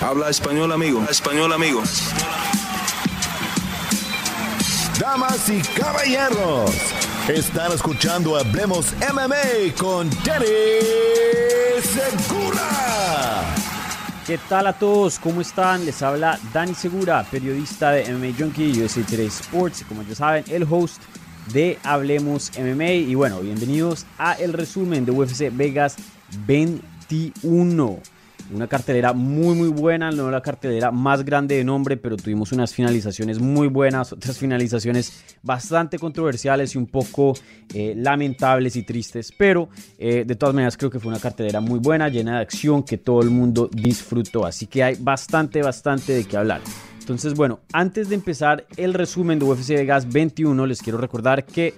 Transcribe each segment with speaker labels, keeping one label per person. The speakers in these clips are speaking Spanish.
Speaker 1: Habla español, amigo. Español, amigo.
Speaker 2: Damas y caballeros, están escuchando Hablemos MMA con Danny Segura.
Speaker 3: ¿Qué tal a todos? ¿Cómo están? Les habla Dani Segura, periodista de MMA Junkie y USA Today Sports. Como ya saben, el host de Hablemos MMA. Y bueno, bienvenidos a el resumen de UFC Vegas 21. Una cartelera muy muy buena, no la cartelera más grande de nombre, pero tuvimos unas finalizaciones muy buenas, otras finalizaciones bastante controversiales y un poco eh, lamentables y tristes, pero eh, de todas maneras creo que fue una cartelera muy buena, llena de acción que todo el mundo disfrutó, así que hay bastante bastante de qué hablar. Entonces bueno, antes de empezar el resumen de UFC Vegas 21, les quiero recordar que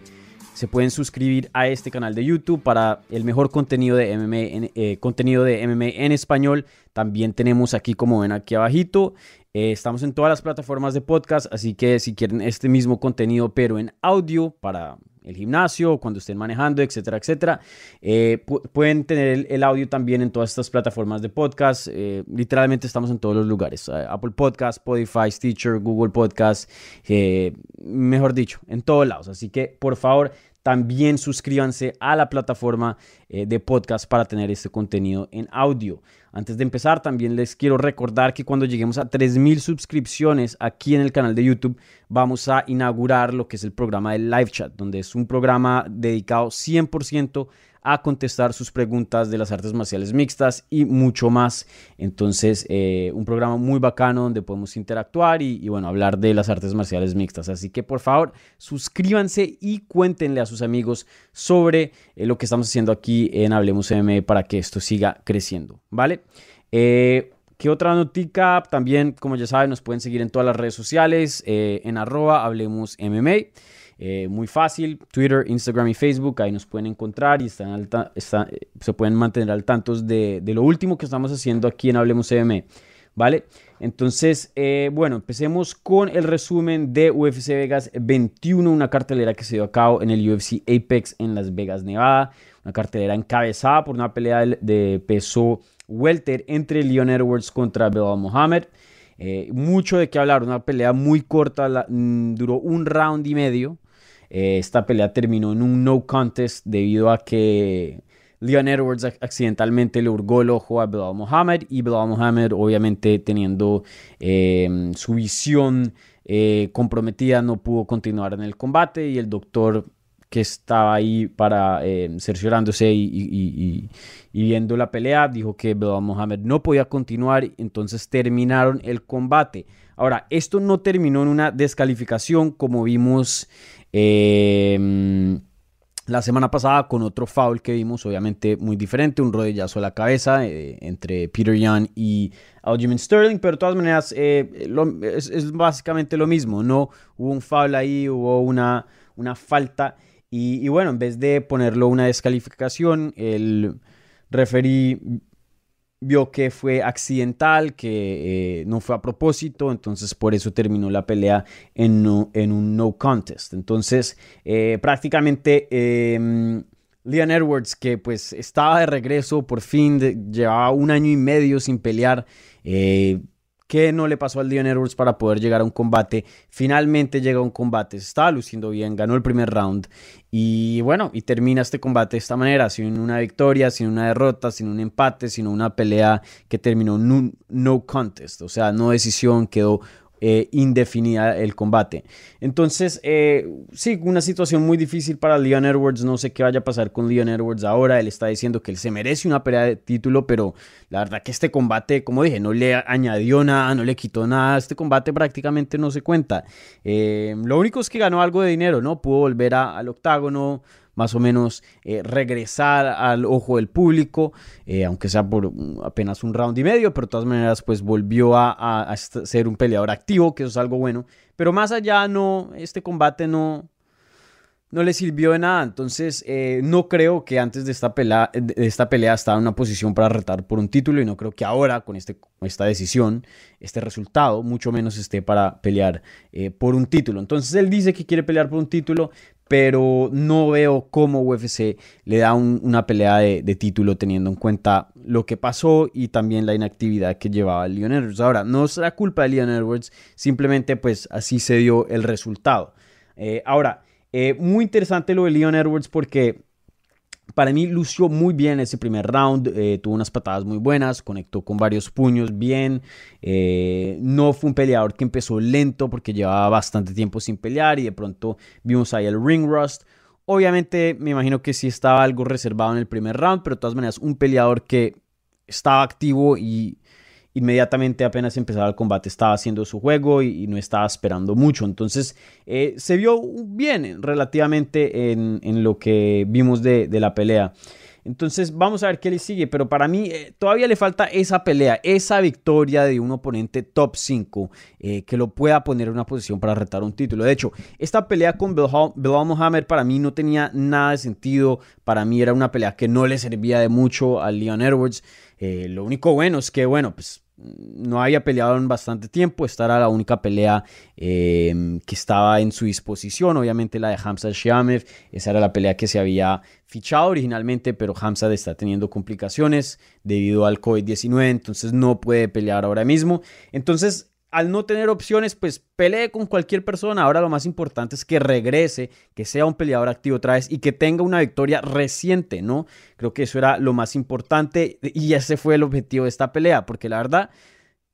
Speaker 3: se pueden suscribir a este canal de YouTube para el mejor contenido de MMA en, eh, contenido de en español. También tenemos aquí, como ven aquí abajito, eh, estamos en todas las plataformas de podcast, así que si quieren este mismo contenido, pero en audio para el gimnasio, cuando estén manejando, etcétera, etcétera. Eh, pueden tener el, audio también en todas estas plataformas de podcast. Eh, literalmente estamos en todos los lugares. Eh, Apple Podcast, Spotify, Stitcher, Google Podcast, mejor dicho, en todos lados. Así que por favor, también suscríbanse a la plataforma de podcast para tener este contenido en audio. Antes de empezar, también les quiero recordar que cuando lleguemos a 3.000 suscripciones aquí en el canal de YouTube, vamos a inaugurar lo que es el programa de Live Chat, donde es un programa dedicado 100% a contestar sus preguntas de las artes marciales mixtas y mucho más. Entonces, eh, un programa muy bacano donde podemos interactuar y, bueno, hablar de las artes marciales mixtas. Así que por favor, suscríbanse y cuéntenle a sus amigos sobre eh, lo que estamos haciendo aquí en Hablemos MMA para que esto siga creciendo, ¿vale? Eh, ¿Qué otra notica? También, como ya saben, nos pueden seguir en todas las redes sociales, en arroba Hablemos MMA. Eh, muy fácil, Twitter, Instagram y Facebook, ahí nos pueden encontrar y están alta, está, se pueden mantener al tanto de, lo último que estamos haciendo aquí en Hablemos MMA. ¿Vale? Entonces, eh, bueno, empecemos con el resumen de UFC Vegas 21, una cartelera que se dio a cabo en el UFC Apex en Las Vegas, Nevada. Una cartelera encabezada por una pelea de, peso welter entre Leon Edwards contra Belal Mohamed. Eh, mucho de qué hablar, una pelea muy corta, mm, duró un round y medio. Eh, esta pelea terminó en un no contest debido a que Leon Edwards accidentalmente le hurgó el ojo a Belal Mohamed y Belal Mohamed obviamente teniendo eh, su visión eh, comprometida no pudo continuar en el combate y el doctor que estaba ahí para eh, cerciorándose y, y, viendo la pelea, dijo que Belal Mohamed no podía continuar, entonces terminaron el combate. Ahora, esto no terminó en una descalificación como vimos eh, la semana pasada con otro foul que vimos, obviamente muy diferente, un rodillazo a la cabeza eh, entre Peter Young y Aljamain Sterling, pero de todas maneras eh, es, básicamente lo mismo, no hubo un foul ahí, hubo una, una falta y, y, bueno, en vez de ponerlo una descalificación, el referee vio que fue accidental, que eh, no fue a propósito, entonces por eso terminó la pelea en, un no contest. Entonces, eh, prácticamente eh, Leon Edwards, que pues estaba de regreso, por fin llevaba un año y medio sin pelear, eh, ¿Qué no le pasó al Leon Edwards para poder llegar a un combate? Finalmente llega a un combate, se estaba luciendo bien, ganó el primer round y bueno, y termina este combate de esta manera, sin una victoria, sin una derrota, sin un empate, sino una pelea que terminó un no contest, o sea, no decisión, quedó eh, indefinida el combate. Entonces, eh, sí, una situación muy difícil para Leon Edwards. No sé qué vaya a pasar con Leon Edwards ahora. Él está diciendo que él se merece una pelea de título, pero la verdad que este combate, como dije, no le añadió nada, no le quitó nada. Este combate prácticamente no se cuenta. Eh, lo único es que ganó algo de dinero, ¿no? Pudo volver al octágono más o menos eh, regresar al ojo del público, eh, aunque sea por apenas un round y medio, pero de todas maneras pues volvió a, ser un peleador activo, que eso es algo bueno. Pero más allá no, este combate no, no le sirvió de nada. Entonces, eh, no creo que antes de esta, pelea, de esta pelea estaba en una posición para retar por un título y no creo que ahora, con este, esta decisión, este resultado, mucho menos esté para pelear por un título. Entonces, él dice que quiere pelear por un título, pero no veo cómo UFC le da una pelea de, título teniendo en cuenta lo que pasó y también la inactividad que llevaba Leon Edwards. Ahora, no es la culpa de Leon Edwards, simplemente pues así se dio el resultado. Eh, ahora, eh, muy interesante lo de Leon Edwards porque para mí lució muy bien ese primer round, eh, tuvo unas patadas muy buenas, conectó con varios puños bien, eh, no fue un peleador que empezó lento porque llevaba bastante tiempo sin pelear y de pronto vimos ahí el ring rust. Obviamente me imagino que sí estaba algo reservado en el primer round, pero de todas maneras un peleador que estaba activo y inmediatamente apenas empezaba el combate estaba haciendo su juego y, no estaba esperando mucho. Entonces eh, se vio bien relativamente en, lo que vimos de, la pelea. Entonces vamos a ver qué le sigue, pero para mí eh, todavía le falta esa pelea, esa victoria de un oponente top 5 eh, que lo pueda poner en una posición para retar un título. De hecho, esta pelea con Belal Mohamed para mí no tenía nada de sentido, para mí era una pelea que no le servía de mucho a Leon Edwards. lo único bueno es que, bueno, pues no había peleado en bastante tiempo. Esta era la única pelea em, que estaba en su disposición. Obviamente la de Hamza Shiamev. Esa era la pelea que se había fichado originalmente, pero Hamza está teniendo complicaciones debido al COVID-19. Entonces no puede pelear ahora mismo. Entonces al no tener opciones, pues pelee con cualquier persona. Ahora lo más importante es que regrese, que sea un peleador activo otra vez y que tenga una victoria reciente, ¿no? Creo que eso era lo más importante y ese fue el objetivo de esta pelea, porque la verdad,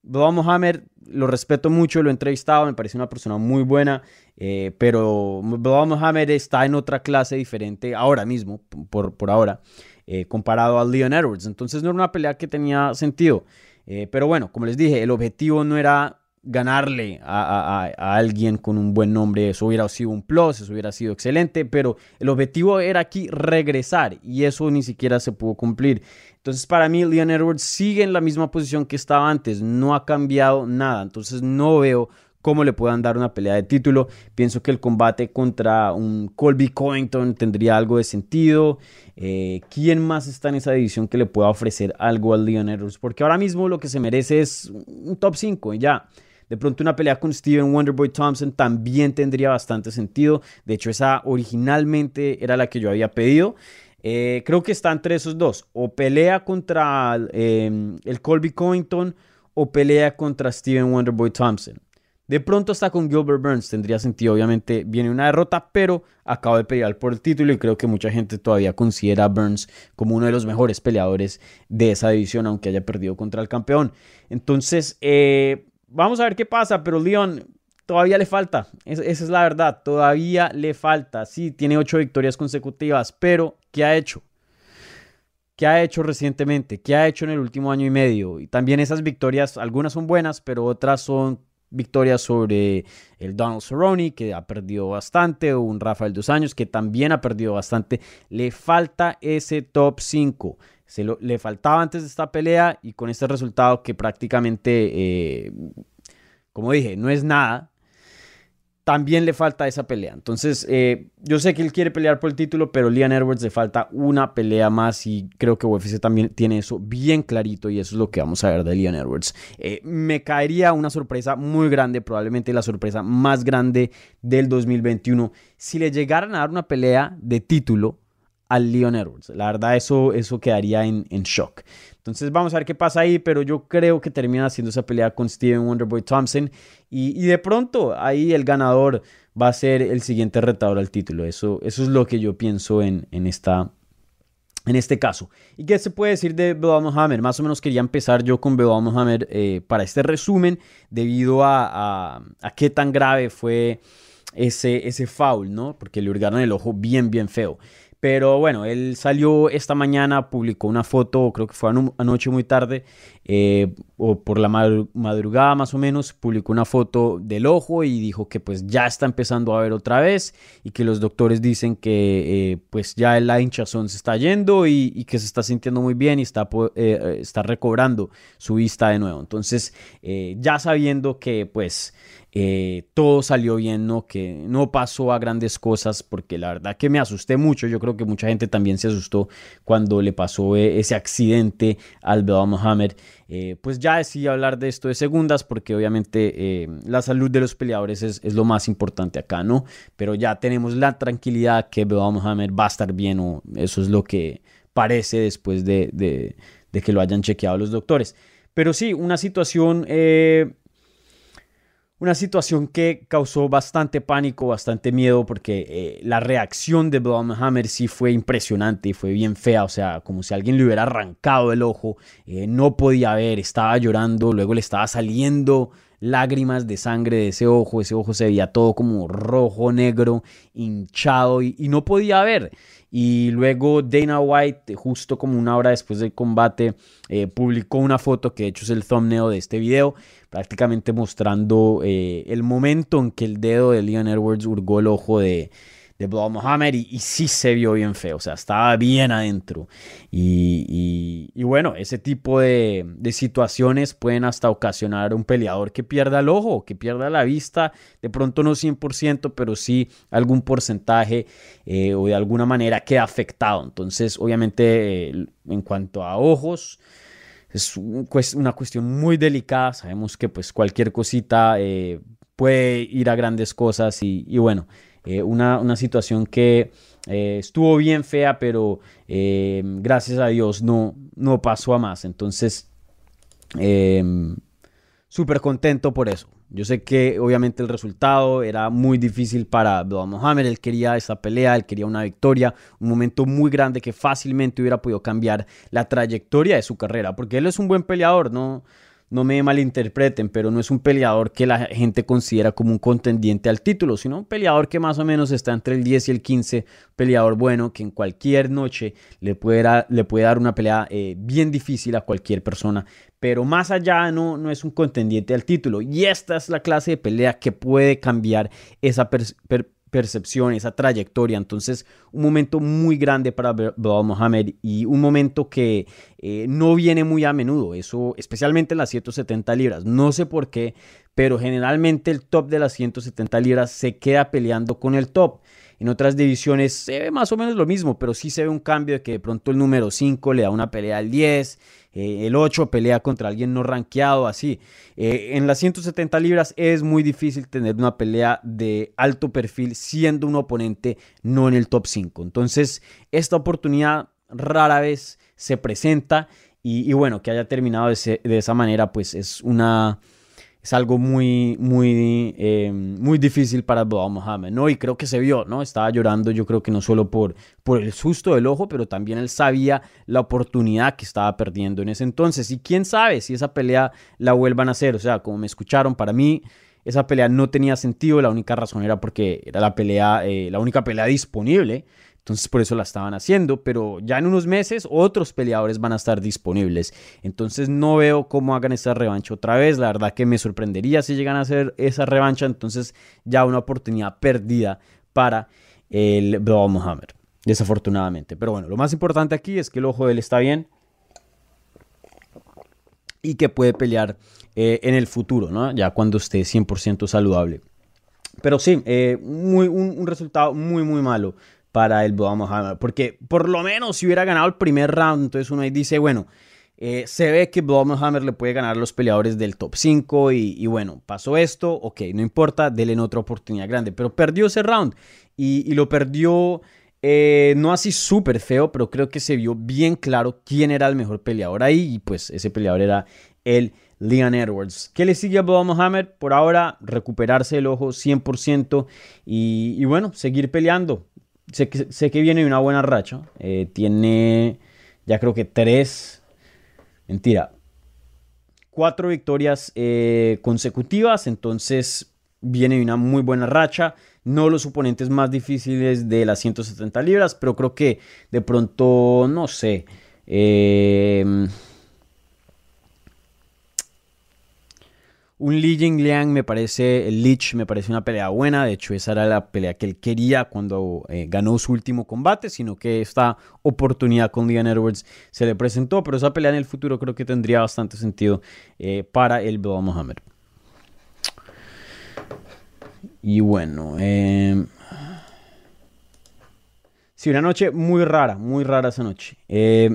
Speaker 3: Bob Mohamed lo respeto mucho, lo he entrevistado, me parece una persona muy buena, eh, pero Bob Mohamed está en otra clase diferente ahora mismo, por, por ahora, eh, comparado a Leon Edwards. Entonces no era una pelea que tenía sentido. Eh, pero bueno, como les dije, el objetivo no era ganarle a, alguien con un buen nombre, eso hubiera sido un plus, eso hubiera sido excelente, pero el objetivo era aquí regresar y eso ni siquiera se pudo cumplir. Entonces para mí Leon Edwards sigue en la misma posición que estaba antes, no ha cambiado nada, entonces no veo cómo le puedan dar una pelea de título. Pienso que el combate contra un Colby Covington tendría algo de sentido. Eh, ¿Quién más está en esa división que le pueda ofrecer algo al Leon Edwards? Porque ahora mismo lo que se merece es un top 5 y ya. De pronto una pelea con Steven Wonderboy Thompson también tendría bastante sentido. De hecho, esa originalmente era la que yo había pedido. Eh, creo que está entre esos dos. O pelea contra em, el Colby Covington o pelea contra Steven Wonderboy Thompson. De pronto está con Gilbert Burns tendría sentido. Obviamente viene una derrota, pero acaba de pelear por el título y creo que mucha gente todavía considera a Burns como uno de los mejores peleadores de esa división, aunque haya perdido contra el campeón. Entonces, eh, vamos a ver qué pasa, pero Leon todavía le falta. esa es la verdad, todavía le falta. Sí, tiene ocho victorias consecutivas, pero ¿qué ha hecho? ¿Qué ha hecho recientemente? ¿Qué ha hecho en el último año y medio? Y también esas victorias, algunas son buenas, pero otras son victorias sobre el Donald Cerrone, que ha perdido bastante, o un Rafael Dos Años, que también ha perdido bastante. Le falta ese top 5. Se lo, le faltaba antes de esta pelea y con este resultado que prácticamente, eh, como dije, no es nada, también le falta esa pelea. Entonces, eh, yo sé que él quiere pelear por el título, pero Leon Edwards le falta una pelea más y creo que UFC también tiene eso bien clarito y eso es lo que vamos a ver de Leon Edwards. Eh, me caería una sorpresa muy grande, probablemente la sorpresa más grande del 2021, si le llegaran a dar una pelea de título al Leon Edwards. La verdad, eso, eso quedaría en, en, shock. Entonces vamos a ver qué pasa ahí, pero yo creo que termina haciendo esa pelea con Steven Wonderboy Thompson y, y, de pronto ahí el ganador va a ser el siguiente retador al título. Eso, eso es lo que yo pienso en, en, esta, en este caso. ¿Y qué se puede decir de Belal? Más o menos quería empezar yo con Belal Mohamed eh, para este resumen debido a, a, a qué tan grave fue ese, ese foul, ¿no? Porque le hurgaron el ojo bien, bien feo. Pero bueno, él salió esta mañana, publicó una foto, creo que fue anoche muy tarde, eh, o por la madrugada más o menos, publicó una foto del ojo y dijo que pues ya está empezando a ver otra vez y que los doctores dicen que eh, pues ya la hinchazón se está yendo y, que se está sintiendo muy bien y está, eh, está recobrando su vista de nuevo. Entonces, ya sabiendo que pues eh, todo salió bien, ¿no? Que no pasó a grandes cosas, porque la verdad que me asusté mucho. Yo creo que mucha gente también se asustó cuando le pasó eh, ese accidente al Belal Mohamed. Eh, pues ya decidí hablar de esto de segundas, porque obviamente la salud de los peleadores es, lo más importante acá, ¿no? Pero ya tenemos la tranquilidad que Belal Mohamed va a estar bien, o eso es lo que parece después de, de que lo hayan chequeado los doctores. Pero sí, una situación una situación que causó bastante pánico, bastante miedo, porque eh, la reacción de Hammer sí fue impresionante y fue bien fea, o sea, como si alguien le hubiera arrancado el ojo, eh, no podía ver, estaba llorando, luego le estaba saliendo lágrimas de sangre de ese ojo, ese ojo se veía todo como rojo, negro, hinchado y, no podía ver. Y luego Dana White, justo como una hora después del combate, eh, publicó una foto que de hecho es el thumbnail de este video, prácticamente mostrando eh, el momento en que el dedo de Leon Edwards hurgó el ojo de, de Blood Mohammed y, sí se vio bien feo, o sea, estaba bien adentro. Y, bueno, ese tipo de, situaciones pueden hasta ocasionar un peleador que pierda el ojo, que pierda la vista, de pronto no 100%, pero sí algún porcentaje eh, o de alguna manera queda afectado. Entonces, obviamente, eh, en cuanto a ojos, es una cuestión muy delicada. Sabemos que pues cualquier cosita eh, puede ir a grandes cosas y, bueno, eh, una, situación que eh, estuvo bien fea, pero gracias a Dios no, no pasó a más. Entonces, súper contento por eso. Yo sé que obviamente el resultado era muy difícil para Bilal Mohamed. Él quería esa pelea, él quería una victoria, un momento muy grande que fácilmente hubiera podido cambiar la trayectoria de su carrera, porque él es un buen peleador, no, no me malinterpreten, pero no es un peleador que la gente considera como un contendiente al título, sino un peleador que más o menos está entre el 10 y el 15, peleador bueno que en cualquier noche le puede, dar una pelea eh, bien difícil a cualquier persona, pero más allá no, no es un contendiente al título. Y esta es la clase de pelea que puede cambiar esa perspectiva percepción, esa trayectoria. Entonces, un momento muy grande para Bilal Mohamed y un momento que eh, no viene muy a menudo, eso especialmente en las 170 libras. No sé por qué, pero generalmente el top de las 170 libras se queda peleando con el top. En otras divisiones se ve más o menos lo mismo, pero sí se ve un cambio de que de pronto el número 5 le da una pelea al 10, eh, el 8 pelea contra alguien no rankeado, así. Eh, en las 170 libras es muy difícil tener una pelea de alto perfil siendo un oponente no en el top 5. Entonces, esta oportunidad rara vez se presenta y, bueno, que haya terminado de esa manera, pues es una es algo muy, muy, em, muy difícil para Bilal Mohamed, ¿no? Y creo que se vio, ¿no? Estaba llorando, yo creo que no solo por, por el susto del ojo, pero también él sabía la oportunidad que estaba perdiendo en ese entonces. Y quién sabe si esa pelea la vuelvan a hacer, o sea, como me escucharon, para mí esa pelea no tenía sentido, la única razón era porque era la pelea, eh, la única pelea disponible entonces por eso la estaban haciendo, pero ya en unos meses otros peleadores van a estar disponibles. Entonces no veo cómo hagan esa revancha otra vez. La verdad que me sorprendería si llegan a hacer esa revancha. Entonces ya una oportunidad perdida para el Bilal Muhammad. Desafortunadamente. Pero bueno, lo más importante aquí es que el ojo de él está bien y que puede pelear eh, en el futuro, ¿no? Ya cuando esté 100% saludable. Pero sí, eh, muy, un, resultado muy, muy malo para el Mohamed. Porque por lo menos si hubiera ganado el primer round, entonces uno ahí dice, bueno, eh, se ve que Mohamed le puede ganar a los peleadores del top 5 y, bueno, pasó esto, ok, no importa, denle otra oportunidad grande. Pero perdió ese round y, lo perdió eh, no así súper feo, pero creo que se vio bien claro quién era el mejor peleador ahí y pues ese peleador era el Leon Edwards. ¿Qué le sigue a Boa Mohamed? Por ahora, recuperarse el ojo 100% y, y bueno, seguir peleando sé que, viene de una buena racha. Eh, tiene ya creo que tres, mentira, cuatro victorias eh, consecutivas. Entonces viene una muy buena racha. No los oponentes más difíciles de las 170 libras, pero creo que de pronto, no sé. Eh, Un Li Jingliang me parece, el Lich me parece una pelea buena, de hecho esa era la pelea que él quería cuando eh, ganó su último combate, sino que esta oportunidad con Leon Edwards se le presentó, pero esa pelea en el futuro creo que tendría bastante sentido eh, para el Bilal Mohammed. Y bueno, eh, sí, una noche muy rara, muy rara esa noche. Eh,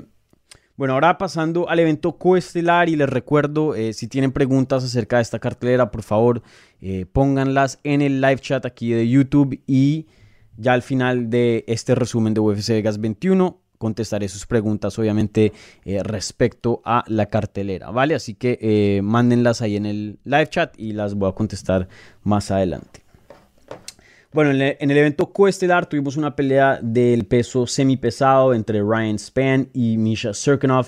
Speaker 3: bueno, ahora pasando al evento coestelar y les recuerdo, eh, si tienen preguntas acerca de esta cartelera, por favor, eh, pónganlas en el live chat aquí de YouTube y ya al final de este resumen de UFC Vegas 21 contestaré sus preguntas, obviamente, eh, respecto a la cartelera, ¿vale? Así que mándenlas ahí en el live chat y las voy a contestar más adelante. Bueno, en el, evento coestelar tuvimos una pelea del peso semipesado entre Ryan Span y Misha Serkinov.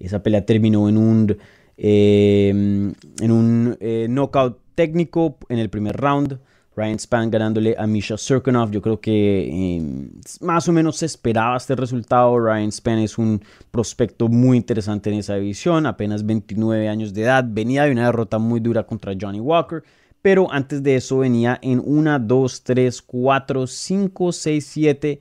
Speaker 3: Esa pelea terminó en un, em, en un eh, knockout técnico en el primer round. Ryan Span ganándole a Misha Serkinov. Yo creo que em, más o menos se esperaba este resultado. Ryan Span es un prospecto muy interesante en esa división. Apenas 29 años de edad. Venía de una derrota muy dura contra Johnny Walker pero antes de eso venía en 1, 2, 3, 4, 5, 6, 7,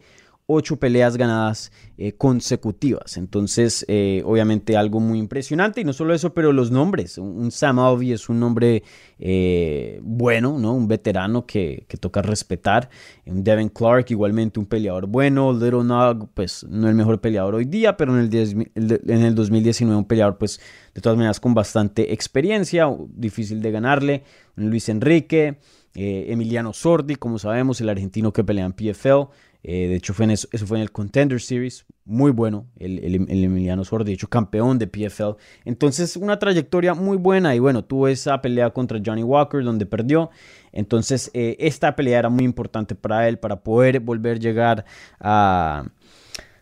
Speaker 3: 8 peleas ganadas eh, consecutivas. Entonces, eh, obviamente algo muy impresionante. Y no solo eso, pero los nombres. Un, Sam Alvey es un nombre eh, bueno, ¿no? Un veterano que, toca respetar. Un Devin Clark, igualmente un peleador bueno. Little Nog, pues no el mejor peleador hoy día, pero en el, en el 2019 un peleador, pues de todas maneras con bastante experiencia, difícil de ganarle. Un Luis Enrique. Emiliano Sordi, como sabemos, el argentino que pelea en PFL. Eh, de hecho, fue eso, fue en el Contender Series. Muy bueno, el, Emiliano Sor, de hecho, campeón de PFL. Entonces, una trayectoria muy buena. Y bueno, tuvo esa pelea contra Johnny Walker, donde perdió. Entonces, eh, esta pelea era muy importante para él, para poder volver a llegar a,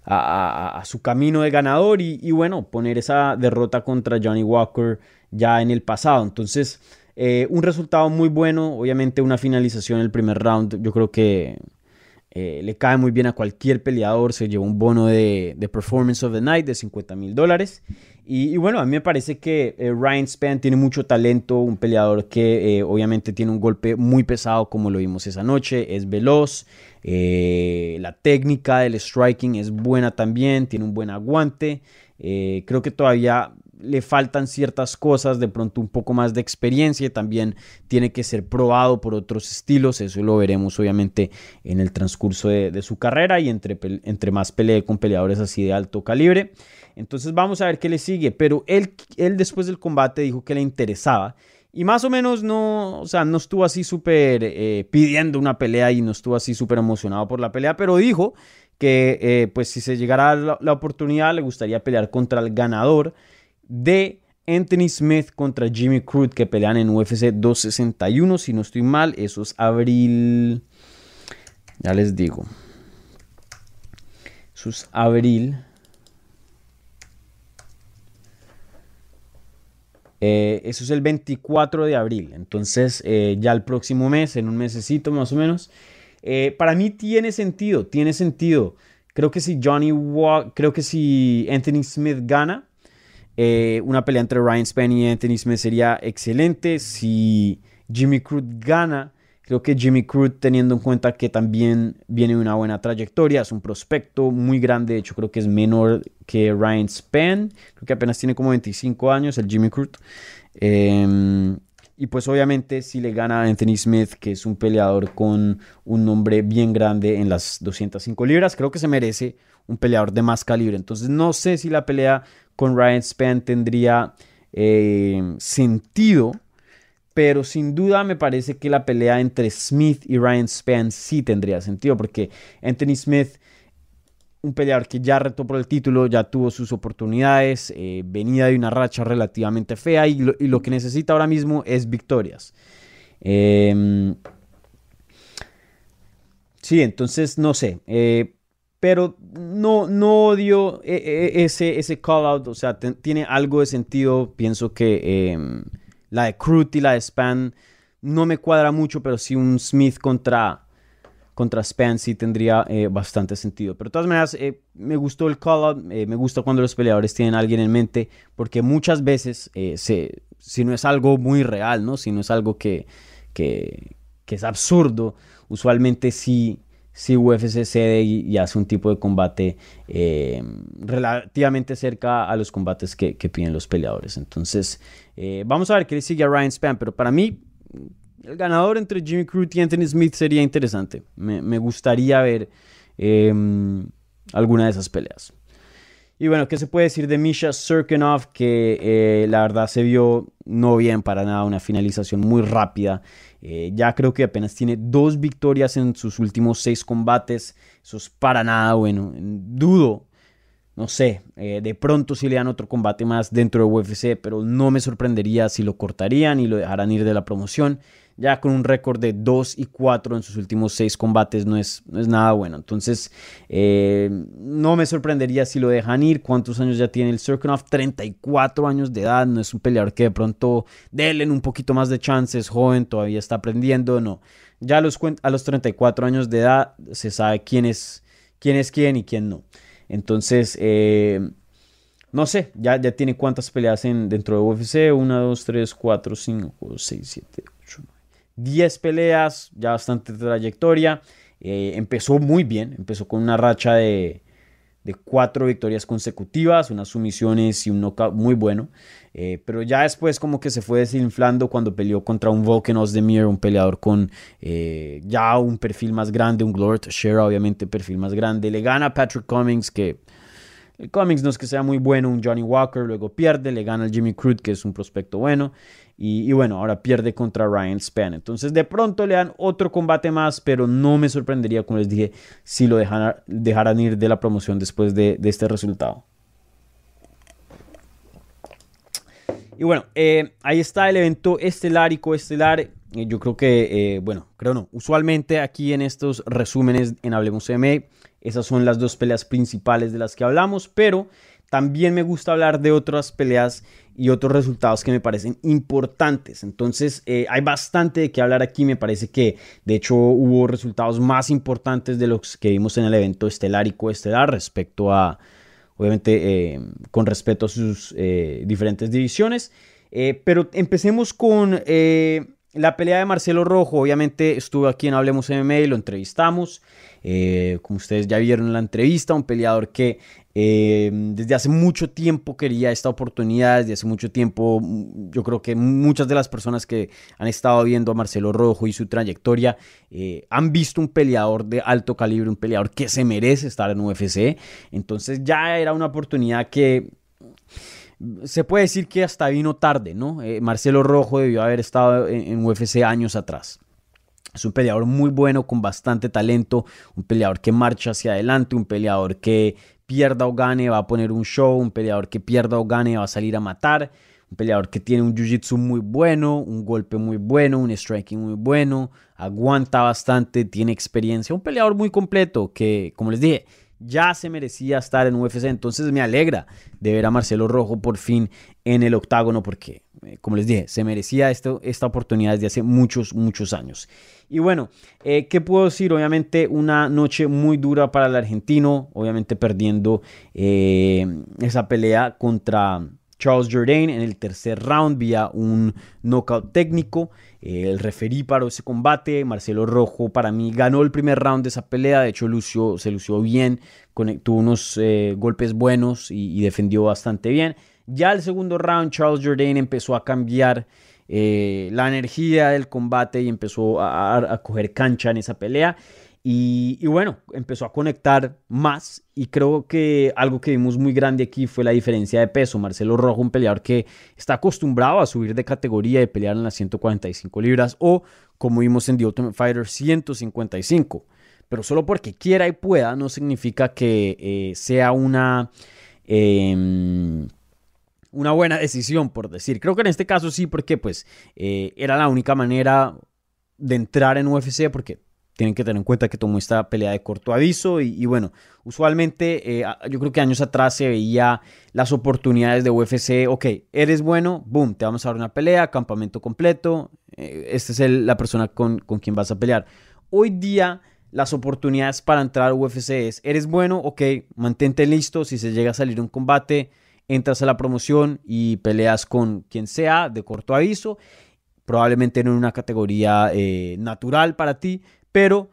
Speaker 3: a, su camino de ganador. Y, y, bueno, poner esa derrota contra Johnny Walker ya en el pasado. Entonces, eh, un resultado muy bueno. Obviamente, una finalización en el primer round. Yo creo que eh, le cae muy bien a cualquier peleador, se llevó un bono de, Performance of the Night de 50 mil dólares. Y, bueno, a mí me parece que eh, Ryan Span tiene mucho talento, un peleador que eh, obviamente tiene un golpe muy pesado como lo vimos esa noche, es veloz, la técnica del striking es buena también, tiene un buen aguante. creo que todavía le faltan ciertas cosas, de pronto un poco más de experiencia, también tiene que ser probado por otros estilos, eso lo veremos obviamente en el transcurso de, su carrera y entre, entre más pelee con peleadores así de alto calibre. Entonces vamos a ver qué le sigue, pero él, él después del combate dijo que le interesaba. Y más o menos no, o sea, no estuvo así súper eh, pidiendo una pelea y no estuvo así súper emocionado por la pelea, pero dijo que eh, pues si se llegara la, la, oportunidad le gustaría pelear contra el ganador de Anthony Smith contra Jimmy Crute que pelean en UFC 261. Si no estoy mal, eso es abril. Ya les digo. Eso es abril. Eh, eso es el 24 de abril. Entonces, eh, ya el próximo mes, en un mesecito más o menos. Eh, para mí tiene sentido, tiene sentido. Creo que si Johnny creo que si Anthony Smith gana, eh, una pelea entre Ryan Spann y Anthony Smith sería excelente. Si Jimmy Crute gana, creo que Jimmy Crute, teniendo en cuenta que también viene de una buena trayectoria, es un prospecto muy grande. De hecho, creo que es menor que Ryan Spann. Creo que apenas tiene como 25 años el Jimmy Crute. Em, y pues obviamente si le gana a Anthony Smith, que es un peleador con un nombre bien grande en las 205 libras, creo que se merece un peleador de más calibre. Entonces no sé si la pelea con Ryan Span tendría eh, sentido, pero sin duda me parece que la pelea entre Smith y Ryan Span sí tendría sentido, porque Anthony Smith, un peleador que ya retó por el título, ya tuvo sus oportunidades, eh, venía de una racha relativamente fea y lo, que necesita ahora mismo es victorias. Em, sí, entonces no sé. Eh, pero no, no odio e, e, ese, ese call out, o sea, tiene algo de sentido. Pienso que em, la de Crute y la de Span no me cuadra mucho, pero sí un Smith contra, contra Span sí tendría eh, bastante sentido. Pero de todas maneras, eh, me gustó el call-out, eh, me gusta cuando los peleadores tienen a alguien en mente, porque muchas veces, se, si no es algo muy real, ¿no? si no es algo que, que es absurdo, usualmente sí si UFC cede y, hace un tipo de combate eh, relativamente cerca a los combates que, piden los peleadores. Entonces, eh, vamos a ver qué le sigue a Ryan Span, pero para mí, el ganador entre Jimmy Crute y Anthony Smith sería interesante. Me, gustaría ver em, alguna de esas peleas. Y bueno, ¿qué se puede decir de Misha Serkinov? Que eh, la verdad se vio no bien para nada, una finalización muy rápida. Eh, ya creo que apenas tiene dos victorias en sus últimos seis combates. Eso es para nada bueno. Dudo, no sé, eh, de pronto si le dan otro combate más dentro de UFC, pero no me sorprendería si lo cortarían y lo dejaran ir de la promoción ya con un récord de 2 y 4 en sus últimos 6 combates no es, es nada bueno. Entonces, eh, no me sorprendería si lo dejan ir. ¿Cuántos años ya tiene el Serkinov? 34 años de edad. No es un peleador que de pronto denle un poquito más de chances. Joven, todavía está aprendiendo. No. Ya a los, a los 34 años de edad se sabe quién es quién, es quién y quién no. Entonces, eh, no sé, ya, ya tiene cuántas peleas en, dentro de UFC. 1, 2, 3, 4, 5, 6, 7, 10 peleas, ya bastante trayectoria. Eh, empezó muy bien, empezó con una racha de, de cuatro victorias consecutivas, unas sumisiones y un knockout muy bueno. Eh, pero ya después como que se fue desinflando cuando peleó contra un Volkan Ozdemir, un peleador con eh, ya un perfil más grande, un Glory Teixeira obviamente perfil más grande. Le gana Patrick Cummings que el Cummings no es que sea muy bueno, un Johnny Walker, luego pierde, le gana al Jimmy Crute que es un prospecto bueno. Y, bueno, ahora pierde contra Ryan Span. Entonces de pronto le dan otro combate más, pero no me sorprendería, como les dije, si lo dejaran, ir de la promoción después de, este resultado. Y bueno, eh, ahí está el evento estelar y. Eh, yo creo que, eh, bueno, creo no. Usualmente aquí en estos resúmenes en Hablemos M, esas son las dos peleas principales de las que hablamos, pero también me gusta hablar de otras peleas y otros resultados que me parecen importantes. Entonces eh, hay bastante de qué hablar aquí. Me parece que de hecho hubo resultados más importantes de los que vimos en el evento estelar y coestelar respecto a, obviamente, con respecto a sus diferentes divisiones. pero empecemos con la pelea de Marcelo Rojo. Obviamente estuvo aquí en Hablemos MMA y lo entrevistamos. como ustedes ya vieron en la entrevista, un peleador que eh, desde hace mucho tiempo quería esta oportunidad, desde hace mucho tiempo yo creo que muchas de las personas que han estado viendo a Marcelo Rojo y su trayectoria eh, han visto un peleador de alto calibre, un peleador que se merece estar en UFC. Entonces ya era una oportunidad que se puede decir que hasta vino tarde, ¿no? Eh, Marcelo Rojo debió haber estado en UFC años atrás. Es un peleador muy bueno, con bastante talento, un peleador que marcha hacia adelante, un peleador que pierda o gane va a poner un show, un peleador que pierda o gane va a salir a matar, un peleador que tiene un jiu-jitsu muy bueno, un golpe muy bueno, un striking muy bueno, aguanta bastante, tiene experiencia, un peleador muy completo que, como les dije, ya se merecía estar en UFC. Entonces me alegra de ver a Marcelo Rojo por fin en el octágono porque, eh, como les dije, se merecía esto, esta oportunidad desde hace muchos, muchos años. Y bueno, eh, ¿qué puedo decir? Obviamente una noche muy dura para el argentino, obviamente perdiendo eh, esa pelea contra Charles Jourdain en el tercer round vía un knockout técnico. Eh, el referí para ese combate, Marcelo Rojo, para mí ganó el primer round de esa pelea. De hecho, lució, se lució bien, tuvo unos golpes buenos y, y, defendió bastante bien. Ya el segundo round, Charles Jourdain empezó a cambiar eh, la energía del combate y empezó a, coger cancha en esa pelea. Y, bueno, empezó a conectar más y creo que algo que vimos muy grande aquí fue la diferencia de peso. Marcelo Rojo, un peleador que está acostumbrado a subir de categoría y pelear en las 145 libras o, como vimos en The Ultimate Fighter, 155. Pero solo porque quiera y pueda no significa que eh, sea una... Em, una buena decisión, por decir. Creo que en este caso sí, porque pues eh, era la única manera de entrar en UFC, porque tienen que tener en cuenta que tomó esta pelea de corto aviso y, bueno, usualmente eh, yo creo que años atrás se veía las oportunidades de UFC, ok, eres bueno, boom, te vamos a dar una pelea, campamento completo, eh, esta es la persona con, con quien vas a pelear. Hoy día las oportunidades para entrar al UFC es, eres bueno, ok, mantente listo, si se llega a salir un combate, entras a la promoción y peleas con quien sea de corto aviso, probablemente en una categoría eh, natural para ti, pero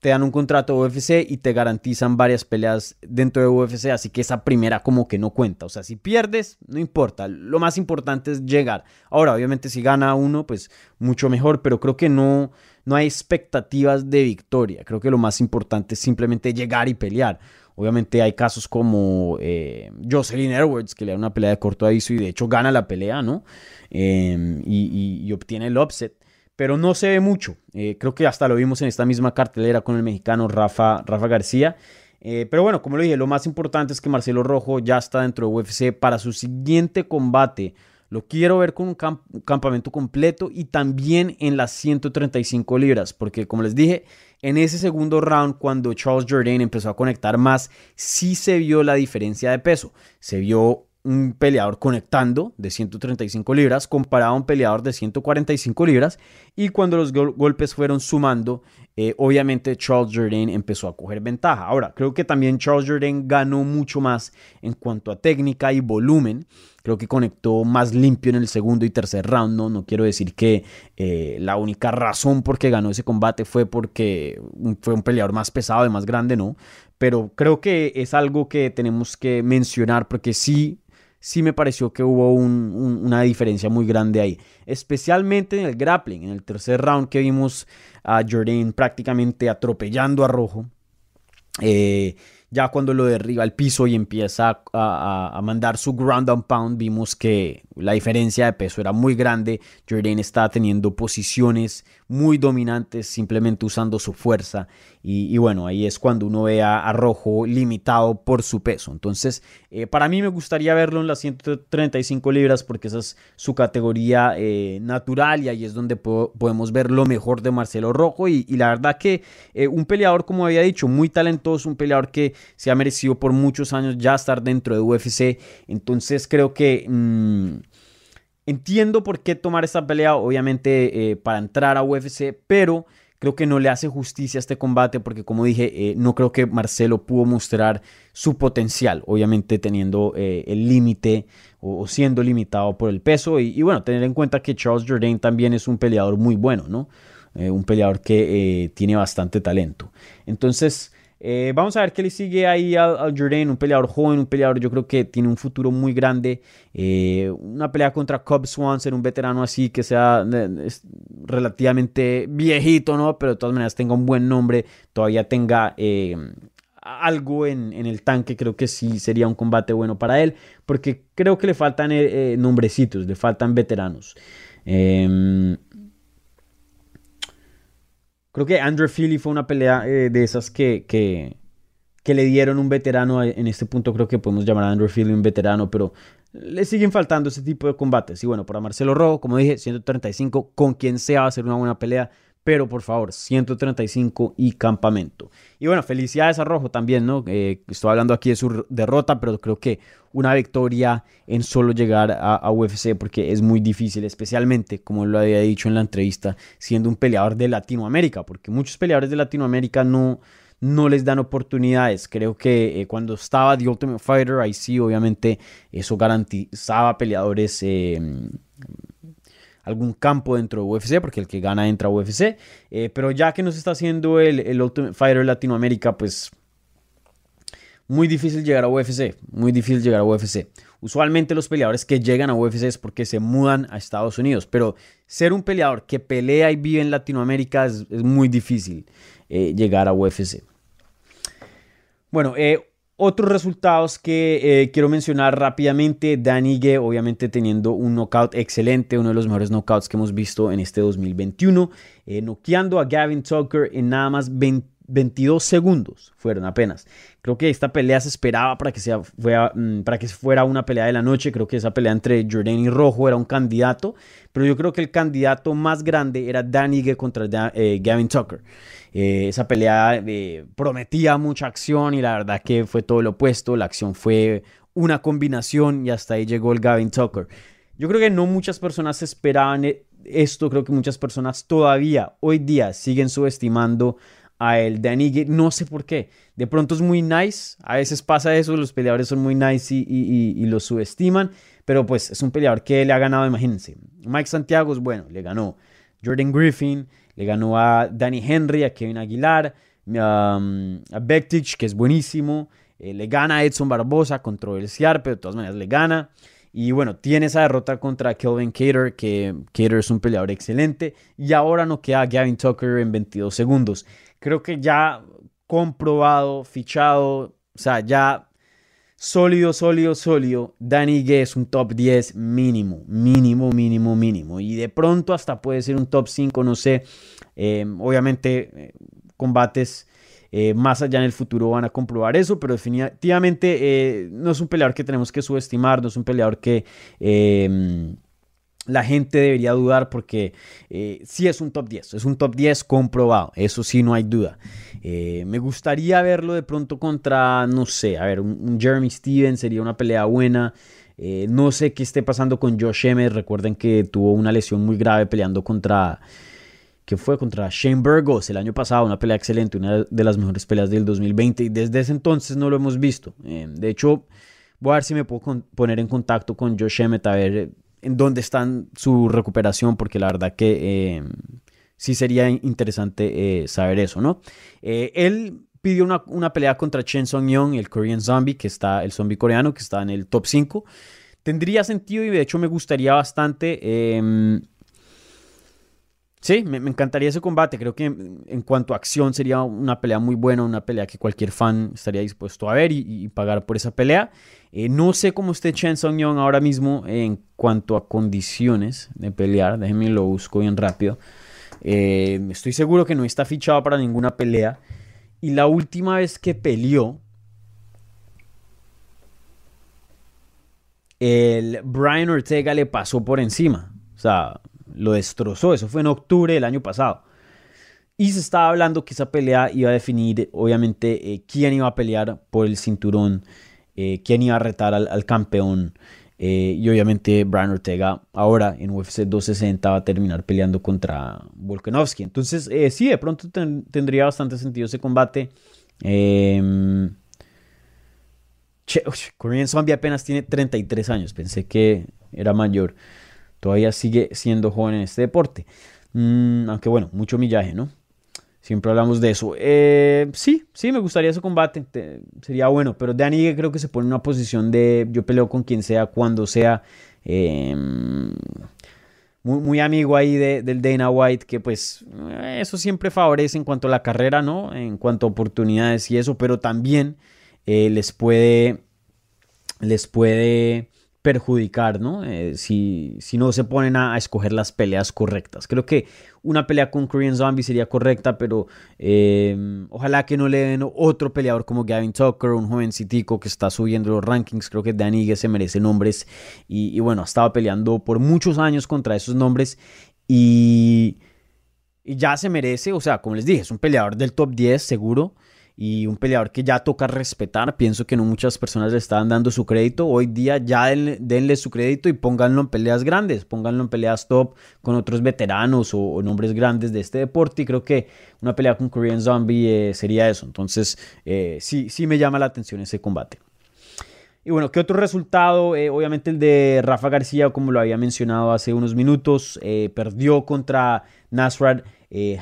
Speaker 3: te dan un contrato UFC y te garantizan varias peleas dentro de UFC, así que esa primera como que no cuenta. O sea, si pierdes, no importa. Lo más importante es llegar. Ahora, obviamente, si gana uno, pues mucho mejor, pero creo que no, no hay expectativas de victoria. Creo que lo más importante es simplemente llegar y pelear. Obviamente hay casos como eh, Jocelyn Edwards, que le da una pelea de corto aviso y de hecho gana la pelea, ¿no? Em, y, obtiene el upset pero no se ve mucho. Eh, creo que hasta lo vimos en esta misma cartelera con el mexicano Rafa, Rafa García. Eh, pero bueno, como lo dije, lo más importante es que Marcelo Rojo ya está dentro de UFC para su siguiente combate. Lo quiero ver con un, campamento completo y también en las 135 libras, porque como les dije, en ese segundo round, cuando Charles Jourdain empezó a conectar más, sí se vio la diferencia de peso. Se vio un peleador conectando de 135 libras comparado a un peleador de 145 libras y cuando los golpes fueron sumando eh, obviamente Charles Jourdain empezó a coger ventaja. Ahora, creo que también Charles Jourdain ganó mucho más en cuanto a técnica y volumen. Creo que conectó más limpio en el segundo y tercer round. No, no quiero decir que eh, la única razón por que ganó ese combate fue porque fue un peleador más pesado y más grande, no. Pero creo que es algo que tenemos que mencionar porque sí sí me pareció que hubo una diferencia muy grande ahí. Especialmente en el grappling, en el tercer round que vimos a Jordan prácticamente atropellando a Rojo. Eh, ya cuando lo derriba al piso y empieza a, mandar su ground and pound, vimos que la diferencia de peso era muy grande. Jordan estaba teniendo posiciones muy dominantes, simplemente usando su fuerza. Y, bueno, ahí es cuando uno ve a, Rojo limitado por su peso. Entonces, eh, para mí me gustaría verlo en las 135 libras porque esa es su categoría eh, natural y ahí es donde podemos ver lo mejor de Marcelo Rojo. Y, la verdad que eh, un peleador, como había dicho, muy talentoso, un peleador que se ha merecido por muchos años ya estar dentro de UFC. Entonces, creo que... Mm, entiendo por qué tomar esta pelea, obviamente para entrar a UFC, pero Creo que no le hace justicia a este combate porque, como dije, eh, no creo que Marcelo pudo mostrar su potencial, obviamente teniendo eh, el límite o, siendo limitado por el peso. Y, bueno, tener en cuenta que Charles Jourdain también es un peleador muy bueno, ¿no? Eh, un peleador que tiene bastante talento. Entonces, eh, vamos a ver qué le sigue ahí al, Jordan, un peleador joven, un peleador yo creo que tiene un futuro muy grande. Eh, una pelea contra Cobb Swanson, un veterano así que sea relativamente viejito, ¿no? Pero de todas maneras tenga un buen nombre, todavía tenga eh, algo en, en, el tanque, creo que sí sería un combate bueno para él, porque creo que le faltan nombrecitos, le faltan veteranos. Em, Creo que Andrew Philly fue una pelea eh, de esas que, que, que, le dieron un veterano. En este punto creo que podemos llamar a Andrew Philly un veterano, pero le siguen faltando ese tipo de combates. Y bueno, para Marcelo Rojo, como dije, 135, con quien sea va a ser una buena pelea pero por favor, 135 y campamento. Y bueno, felicidades a Rojo también, ¿no? Eh, estoy hablando aquí de su derrota, pero creo que una victoria en solo llegar a, UFC, porque es muy difícil, especialmente, como lo había dicho en la entrevista, siendo un peleador de Latinoamérica, porque muchos peleadores de Latinoamérica no, no les dan oportunidades. Creo que eh, cuando estaba The Ultimate Fighter, ahí sí, obviamente, eso garantizaba peleadores. Eh, algún campo dentro de UFC, porque el que gana entra a UFC. Eh, pero ya que nos está haciendo el, el Ultimate Fighter Latinoamérica, pues muy difícil llegar a UFC, muy difícil llegar a UFC. Usualmente los peleadores que llegan a UFC es porque se mudan a Estados Unidos, pero ser un peleador que pelea y vive en Latinoamérica es, muy difícil eh, llegar a UFC. Bueno, eh, otros resultados que eh, quiero mencionar rápidamente, Danny obviamente teniendo un knockout excelente, uno de los mejores knockouts que hemos visto en este 2021, eh, noqueando a Gavin Tucker en nada más 22 segundos, fueron apenas. Creo que esta pelea se esperaba para que, sea, fuera, mm, para que fuera una pelea de la noche, creo que esa pelea entre Jordan y Rojo era un candidato, pero yo creo que el candidato más grande era Danny contra eh, Gavin Tucker. Eh, esa pelea eh, prometía mucha acción y la verdad que fue todo lo opuesto. La acción fue una combinación y hasta ahí llegó el Gavin Tucker. Yo creo que no muchas personas esperaban esto creo que muchas personas todavía hoy día siguen subestimando a el Danny no sé por qué. De pronto es muy nice, a veces pasa eso, los peleadores son muy nice y, y, lo subestiman, pero pues es un peleador que le ha ganado, imagínense. Mike Santiago es bueno, le ganó Jordan Griffin, le ganó a Danny Henry, a Kevin Aguilar, um, a Bektic, que es buenísimo, eh, le gana a Edson Barbosa, controversial, pero de todas maneras le gana. Y bueno, tiene esa derrota contra Kelvin Cater, que Cater es un peleador excelente. Y ahora no queda Gavin Tucker en 22 segundos. Creo que ya comprobado, fichado, o sea, ya sólido, sólido, sólido. Danny Gay es un top 10 mínimo, mínimo, mínimo, mínimo. Y de pronto hasta puede ser un top 5, no sé. Eh, obviamente, eh, combates eh, más allá en el futuro van a comprobar eso, pero definitivamente eh, no es un peleador que tenemos que subestimar, no es un peleador que em, la gente debería dudar porque eh, sí es un top 10, es un top 10 comprobado, eso sí no hay duda. me gustaría verlo de pronto contra, no sé, a ver, un, Jeremy Stevens sería una pelea buena. no sé qué esté pasando con Josh Emmett, recuerden que tuvo una lesión muy grave peleando contra que fue contra Shane Burgos el año pasado, una pelea excelente, una de las mejores peleas del 2020 y desde ese entonces no lo hemos visto. Eh, de hecho, voy a ver si me puedo poner en contacto con Josh Emmett a ver eh, en dónde está su recuperación, porque la verdad que eh, sí sería interesante saber eso, ¿no? él pidió una, una, pelea contra Chen Song Young, el Korean Zombie, que está, el zombie coreano, que está en el top 5. Tendría sentido y de hecho me gustaría bastante em, Sí, me, encantaría ese combate. Creo que en, cuanto a acción sería una pelea muy buena, una pelea que cualquier fan estaría dispuesto a ver y, pagar por esa pelea. Eh, no sé cómo esté Chen Song Young ahora mismo en cuanto a condiciones de pelear. Déjenme lo busco bien rápido. Eh, estoy seguro que no está fichado para ninguna pelea. Y la última vez que peleó, el Brian Ortega le pasó por encima. O sea, lo destrozó. Eso fue en octubre del año pasado. Y se estaba hablando que esa pelea iba a definir, obviamente, eh, quién iba a pelear por el cinturón, eh, quién iba a retar al, campeón. Eh, y obviamente Brian Ortega ahora en UFC 260 va a terminar peleando contra Volkanovski. Entonces, sí, de pronto tendría bastante sentido ese combate. Em, Korean Zombie apenas tiene 33 años. Pensé que era mayor todavía sigue siendo joven en este deporte. Mm, aunque bueno, mucho millaje, ¿no? Siempre hablamos de eso. Eh, sí, sí, me gustaría ese combate. sería bueno. Pero Danny creo que se pone en una posición de yo peleo con quien sea, cuando sea. Em, muy, muy, amigo ahí de, del Dana White, que pues eso siempre favorece en cuanto a la carrera, ¿no? En cuanto a oportunidades y eso, pero también eh, les puede, les puede perjudicar, ¿no? Eh, si, si, no se ponen a, escoger las peleas correctas. Creo que una pelea con Korean Zombie sería correcta, pero eh, ojalá que no le den otro peleador como Gavin Tucker, un jovencitico que está subiendo los rankings. Creo que Danny se merece nombres y, y, bueno, ha estado peleando por muchos años contra esos nombres y, y ya se merece, o sea, como les dije, es un peleador del top 10 seguro y un peleador que ya toca respetar. Pienso que no muchas personas le están dando su crédito. Hoy día ya denle, su crédito y pónganlo en peleas grandes, pónganlo en peleas top con otros veteranos o, nombres grandes de este deporte. Y creo que una pelea con Korean Zombie eh, sería eso. Entonces, eh, sí, sí me llama la atención ese combate. Y bueno, ¿qué otro resultado? Eh, obviamente el de Rafa García, como lo había mencionado hace unos minutos, perdió contra Nasrat eh,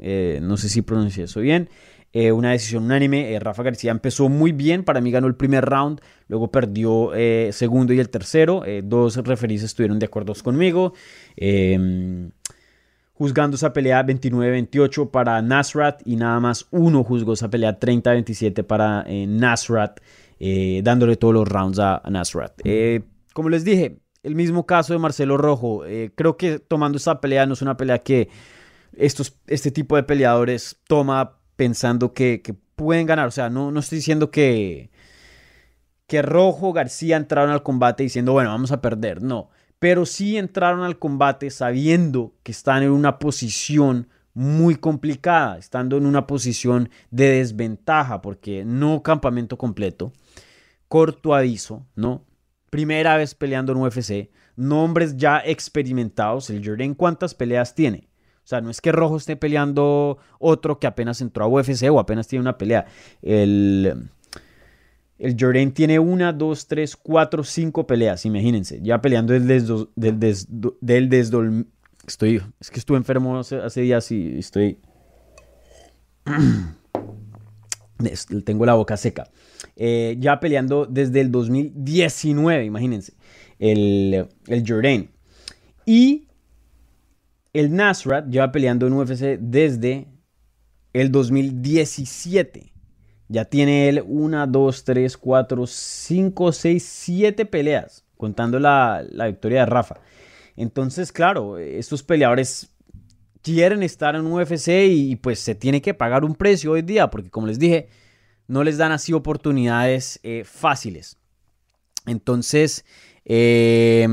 Speaker 3: eh, no sé si pronuncié eso bien. Eh, una decisión unánime. Rafa García empezó muy bien. Para mí ganó el primer round. Luego perdió segundo y el tercero. dos referees estuvieron de acuerdo conmigo. Em, juzgando esa pelea 29-28 para Nasrat. Y nada más uno juzgó esa pelea 30-27 para Nasrat. dándole todos los rounds a Nasrat. como les dije, el mismo caso de Marcelo Rojo. Eh, creo que tomando esta pelea no es una pelea que estos, este tipo de peleadores toma pensando que, pueden ganar. O sea, no, no estoy diciendo que, que Rojo García entraron al combate diciendo, bueno, vamos a perder. No. Pero sí entraron al combate sabiendo que están en una posición muy complicada, estando en una posición de desventaja, porque no campamento completo, corto aviso, ¿no? Primera vez peleando en UFC, nombres ya experimentados. El Jordan, ¿cuántas peleas tiene? O sea, no es que Rojo esté peleando otro que apenas entró a UFC o apenas tiene una pelea. El, el Jordan tiene una, dos, tres, cuatro, cinco peleas, imagínense. Ya peleando del, del, del Estoy, es que estuve enfermo hace, días y estoy... Tengo la boca seca. Eh, ya peleando desde el 2019, imagínense. El, el Jordan. Y el Nasrat lleva peleando en UFC desde el 2017. Ya tiene él una, dos, tres, cuatro, cinco, seis, siete peleas, contando la, victoria de Rafa. Entonces, claro, estos peleadores quieren estar en UFC y, pues se tiene que pagar un precio hoy día, porque como les dije, no les dan así oportunidades eh, fáciles. Entonces, eh,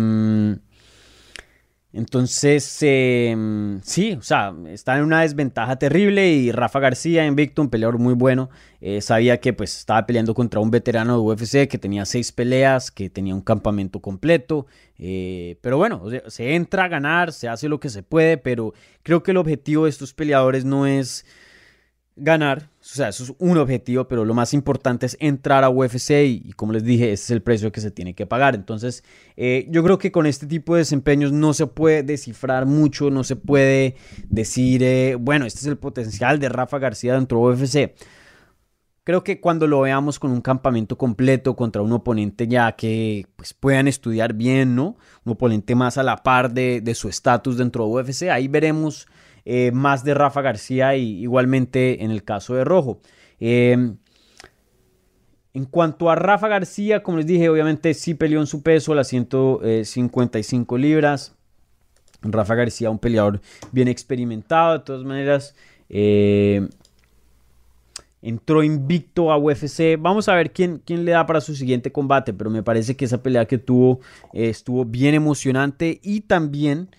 Speaker 3: entonces, em, sí, o sea, está en una desventaja terrible y Rafa García, invicto, un peleador muy bueno, eh, sabía que pues estaba peleando contra un veterano de UFC que tenía seis peleas, que tenía un campamento completo, eh, pero bueno, se entra a ganar, se hace lo que se puede, pero creo que el objetivo de estos peleadores no es ganar, o sea, eso es un objetivo, pero lo más importante es entrar a UFC y, como les dije, ese es el precio que se tiene que pagar. Entonces, eh, yo creo que con este tipo de desempeños no se puede descifrar mucho, no se puede decir, eh, bueno, este es el potencial de Rafa García dentro de UFC. Creo que cuando lo veamos con un campamento completo contra un oponente ya que pues, puedan estudiar bien, ¿no? Un oponente más a la par de, de su estatus dentro de UFC, ahí veremos eh, más de Rafa García y igualmente en el caso de Rojo. Em, en cuanto a Rafa García, como les dije, obviamente sí peleó en su peso, las 155 libras. Rafa García, un peleador bien experimentado, de todas maneras. Eh, entró invicto a UFC. Vamos a ver quién, quién, le da para su siguiente combate, pero me parece que esa pelea que tuvo eh, estuvo bien emocionante y también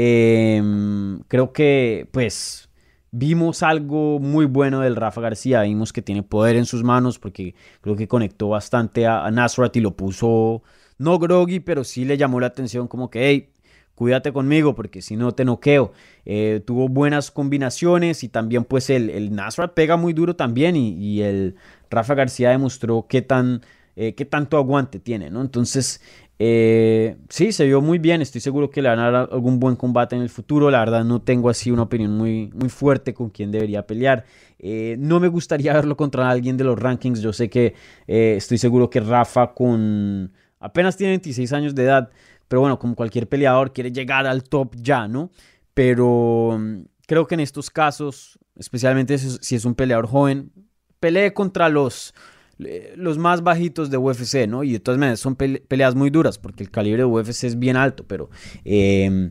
Speaker 3: Em, creo que pues vimos algo muy bueno del Rafa García, vimos que tiene poder en sus manos porque creo que conectó bastante a, a Nasrat y lo puso no groggy, pero sí le llamó la atención como que, hey, cuídate conmigo porque si no te noqueo. Eh, tuvo buenas combinaciones y también pues el, el Nasrat pega muy duro también y, el Rafa García demostró qué, tan, eh, qué tanto aguante tiene, ¿no? Entonces eh, sí, se vio muy bien. Estoy seguro que le van a dar algún buen combate en el futuro. La verdad, no tengo así una opinión muy, muy fuerte con quién debería pelear. Eh, no me gustaría verlo contra alguien de los rankings. Yo sé que eh, estoy seguro que Rafa, con apenas tiene 26 años de edad, pero bueno, como cualquier peleador, quiere llegar al top ya, ¿no? Pero mm, creo que en estos casos, especialmente si es un peleador joven, pelee contra los los más bajitos de UFC, ¿no? Y de todas maneras son peleas muy duras porque el calibre de UFC es bien alto, pero em,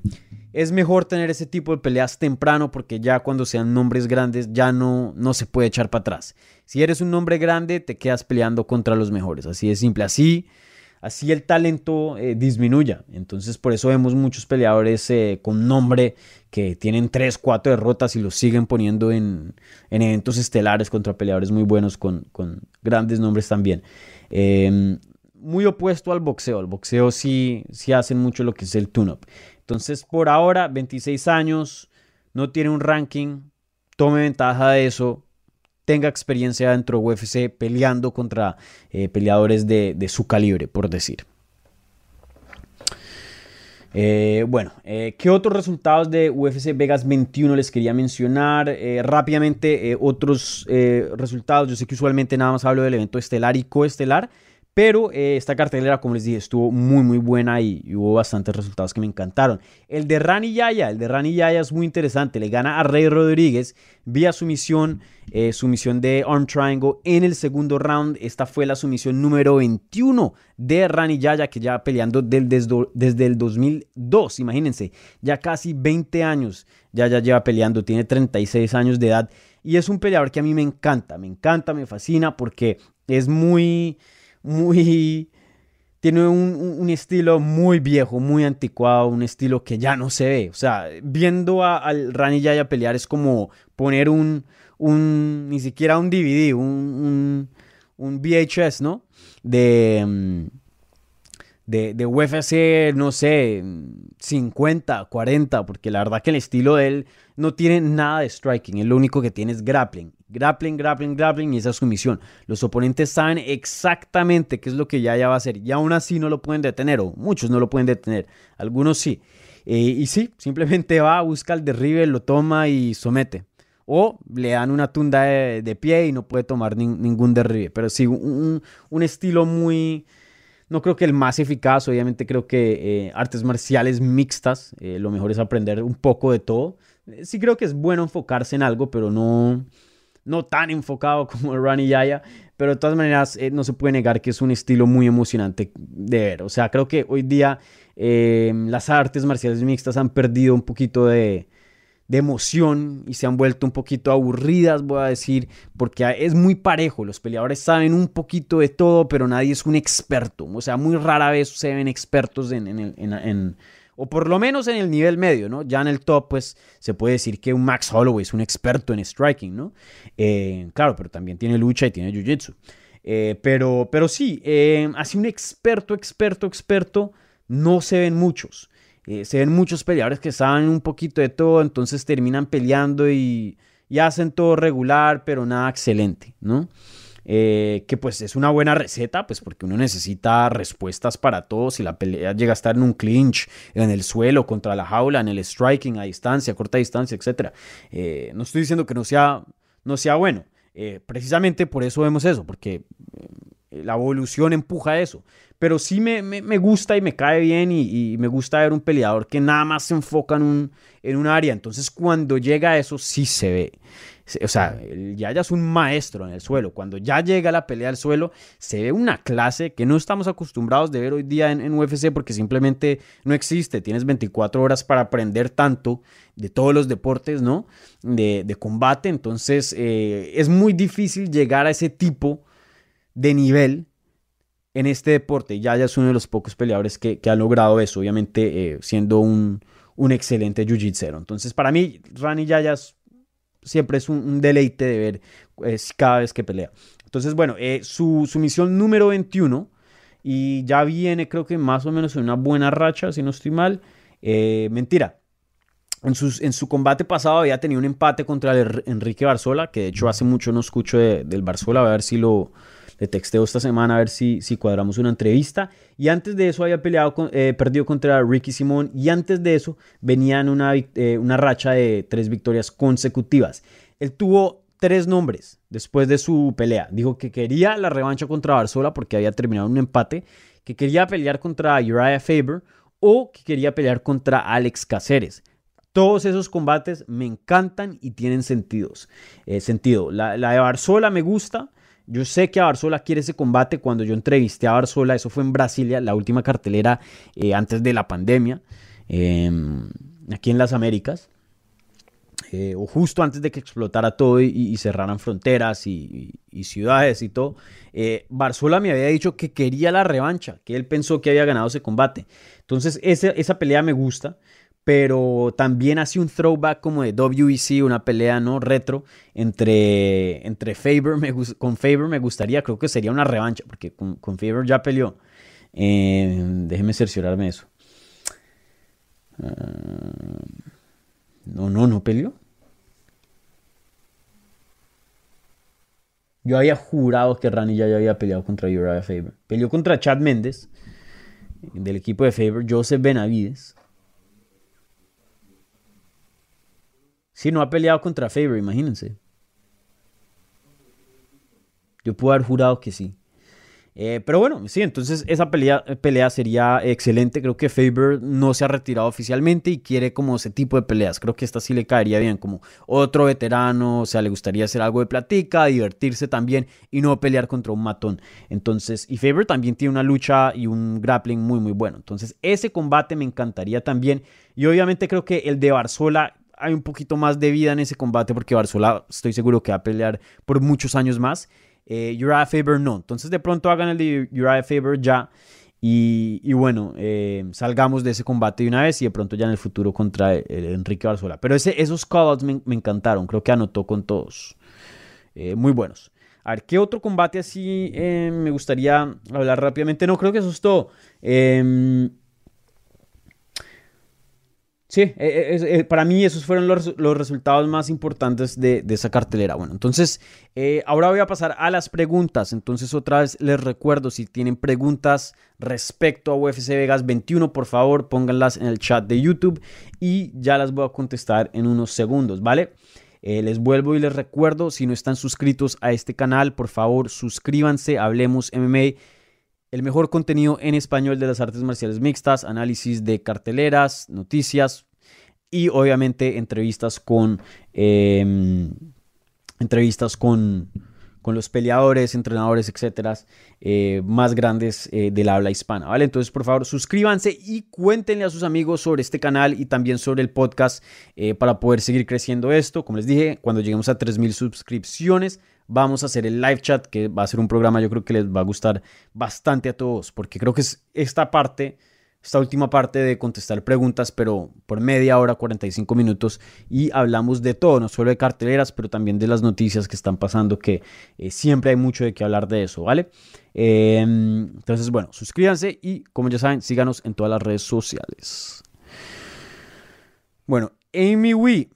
Speaker 3: es mejor tener ese tipo de peleas temprano porque ya cuando sean nombres grandes ya no, no se puede echar para atrás. Si eres un nombre grande, te quedas peleando contra los mejores, así de simple. Así así el talento eh, disminuya. Entonces por eso vemos muchos peleadores eh, con nombre que tienen 3, 4 derrotas y los siguen poniendo en, eventos estelares contra peleadores muy buenos con, grandes nombres también. Em, muy opuesto al boxeo. El boxeo sí, sí hacen mucho lo que es el tune-up. Entonces por ahora, 26 años, no tiene un ranking. Tome ventaja de eso tenga experiencia dentro de UFC peleando contra eh, peleadores de, su calibre, por decir. Eh, bueno, eh, ¿qué otros resultados de UFC Vegas 21 les quería mencionar? rápidamente, otros resultados. Yo sé que usualmente nada más hablo del evento estelar y coestelar. Pero eh, esta cartelera, como les dije, estuvo muy, muy buena y, hubo bastantes resultados que me encantaron. El de Rani Yaya, el de Rani Yaya es muy interesante. Le gana a Rey Rodríguez vía sumisión, eh, sumisión de Arm Triangle en el segundo round. Esta fue la sumisión número 21 de Rani Yaya, que ya peleando desde el 2002. Imagínense, ya casi 20 años ya ya lleva peleando, tiene 36 años de edad. Y es un peleador que a mí me encanta, me encanta, me fascina porque es muy muy... Tiene un, estilo muy viejo, muy anticuado, un estilo que ya no se ve. O sea, viendo al Rani Yaya pelear es como poner un, un ni siquiera un DVD, un, un, VHS, ¿no? De, mm, de, de UFC, no sé, 50, 40, porque la verdad que el estilo de él no tiene nada de striking, él lo único que tiene es grappling. Grappling, grappling, grappling y esa es su misión. Los oponentes saben exactamente qué es lo que ya va a hacer y aún así no lo pueden detener, o muchos no lo pueden detener, algunos sí. Eh, y sí, simplemente va, busca el derribe, lo toma y somete. O le dan una tunda de, pie y no puede tomar ningún derribe. Pero sí, un, estilo muy, no creo que el más eficaz, obviamente creo que eh, artes marciales mixtas, eh, lo mejor es aprender un poco de todo. Sí creo que es bueno enfocarse en algo, pero no, no tan enfocado como Rani Yaya. Pero de todas maneras, no se puede negar que es un estilo muy emocionante de ver. O sea, creo que hoy día las artes marciales mixtas han perdido un poquito de, de emoción y se han vuelto un poquito aburridas, voy a decir, porque es muy parejo. Los peleadores saben un poquito de todo, pero nadie es un experto. O sea, muy rara vez se ven expertos en, o por lo menos en el nivel medio, ¿no? Ya en el top, pues se puede decir que un Max Holloway es un experto en striking, ¿no? Eh, claro, pero también tiene lucha y tiene jiu-jitsu. Eh, pero, pero sí, eh, así un experto, experto, experto, no se ven muchos. Eh, se ven muchos peleadores que saben un poquito de todo, entonces terminan peleando y, hacen todo regular, pero nada excelente, ¿no? Eh, que pues es una buena receta, pues porque uno necesita respuestas para todo. Si la pelea llega a estar en un clinch, en el suelo, contra la jaula, en el striking, a distancia, a corta distancia, etc. Eh, no estoy diciendo que no sea, no sea bueno. precisamente por eso vemos eso, porque la evolución empuja eso pero sí me, gusta y me cae bien y, me gusta ver un peleador que nada más se enfoca en un, en un área. Entonces cuando llega a eso sí se ve. O sea, ya ya es un maestro en el suelo. Cuando ya llega la pelea al suelo, se ve una clase que no estamos acostumbrados de ver hoy día en, UFC porque simplemente no existe. Tienes 24 horas para aprender tanto de todos los deportes, ¿no? De, combate. Entonces eh, es muy difícil llegar a ese tipo de nivel en este deporte. ya es uno de los pocos peleadores que, ha logrado eso, obviamente eh, siendo un, excelente jiu-jitsu. Entonces, para mí, Rani Yayas siempre es un, deleite de ver cada vez que pelea. Entonces, bueno, eh, su, misión número 21 y ya viene, creo que más o menos en una buena racha, si no estoy mal. Eh, mentira. En, en, su combate pasado había tenido un empate contra el Enrique Barzola, que de hecho hace mucho no escucho del Barzola, a ver si lo, le texteo esta semana a ver si, si cuadramos una entrevista. Y antes de eso había peleado con, eh, perdido contra Ricky Simón. Y antes de eso venía en una, eh, una racha de tres victorias consecutivas. Él tuvo tres nombres después de su pelea. Dijo que quería la revancha contra Barzola porque había terminado un empate, que quería pelear contra Uriah Faber o que quería pelear contra Alex Caceres. Todos esos combates me encantan y tienen sentidos, eh, sentido. La, la, de Barzola me gusta yo sé que a Barzola quiere ese combate. Cuando yo entrevisté a Barzola, eso fue en Brasilia, la última cartelera eh, antes de la pandemia, em, aquí en las Américas. Eh, o justo antes de que explotara todo y, cerraran fronteras y, ciudades y todo, eh, Barzola me había dicho que quería la revancha, que él pensó que había ganado ese combate. Entonces esa pelea me gusta pero también hace un throwback como de WEC, una pelea no retro entre, entre Faber, me, con Faber me gustaría, creo que sería una revancha, porque con, con Faber ya peleó. Eh, déjeme cerciorarme eso. Ah, no, no, no peleó. Yo había jurado que Rani ya había peleado contra Uriah Faber. Peleó contra Chad Méndez, del equipo de Faber, Joseph Benavides Si no ha peleado contra Faber, imagínense. Yo puedo haber jurado que sí. Eh, pero bueno, sí, entonces esa pelea, pelea sería excelente. Creo que Faber no se ha retirado oficialmente y quiere como ese tipo de peleas. Creo que esta sí le caería bien, como otro veterano, o sea, le gustaría hacer algo de platica, divertirse también y no pelear contra un matón. Entonces, y Faber también tiene una lucha y un grappling muy, muy bueno. Entonces, ese combate me encantaría también. Y obviamente creo que el de Barzola hay un poquito más de vida en ese combate porque Barzola estoy seguro que va a pelear por muchos años más. Eh, Uriah Faber no. Entonces de pronto hagan el de Uriah Faber ya. Y, bueno, eh, salgamos de ese combate de una vez y de pronto ya en el futuro contra Enrique Barzola. Pero esos callouts me, encantaron. Creo que anotó con todos. Eh, muy buenos. A ver, ¿qué otro combate así eh, me gustaría hablar rápidamente? No, creo que eso. Em, Sí, eh, eh, eh, para mí esos fueron los, resultados más importantes de, esa cartelera. Bueno, entonces ahora voy a pasar a las preguntas. Entonces otra vez les recuerdo, si tienen preguntas respecto a UFC Vegas 21, por favor pónganlas en el chat de YouTube y ya las voy a contestar en unos segundos, ¿vale? les vuelvo y les recuerdo, si no están suscritos a este canal, por favor suscríbanse, hablemos MMA el mejor contenido en español de las artes marciales mixtas, análisis de carteleras, noticias y obviamente entrevistas con em, entrevistas con, con, los peleadores, entrenadores, etcétera, eh, más grandes eh, del habla hispana, ¿vale? Entonces, por favor, suscríbanse y cuéntenle a sus amigos sobre este canal y también sobre el podcast eh, para poder seguir creciendo esto. Como les dije, cuando lleguemos a 3.000 suscripciones, vamos a hacer el live chat, que va a ser un programa yo creo que les va a gustar bastante a todos, porque creo que es esta parte, esta última parte de contestar preguntas, pero por media hora, 45 minutos, y hablamos de todo, no solo de carteleras, pero también de las noticias que están pasando, que eh, siempre hay mucho de qué hablar de eso, ¿vale? Em, entonces, bueno, suscríbanse y como ya saben, síganos en todas las redes sociales. Bueno, Amy Wee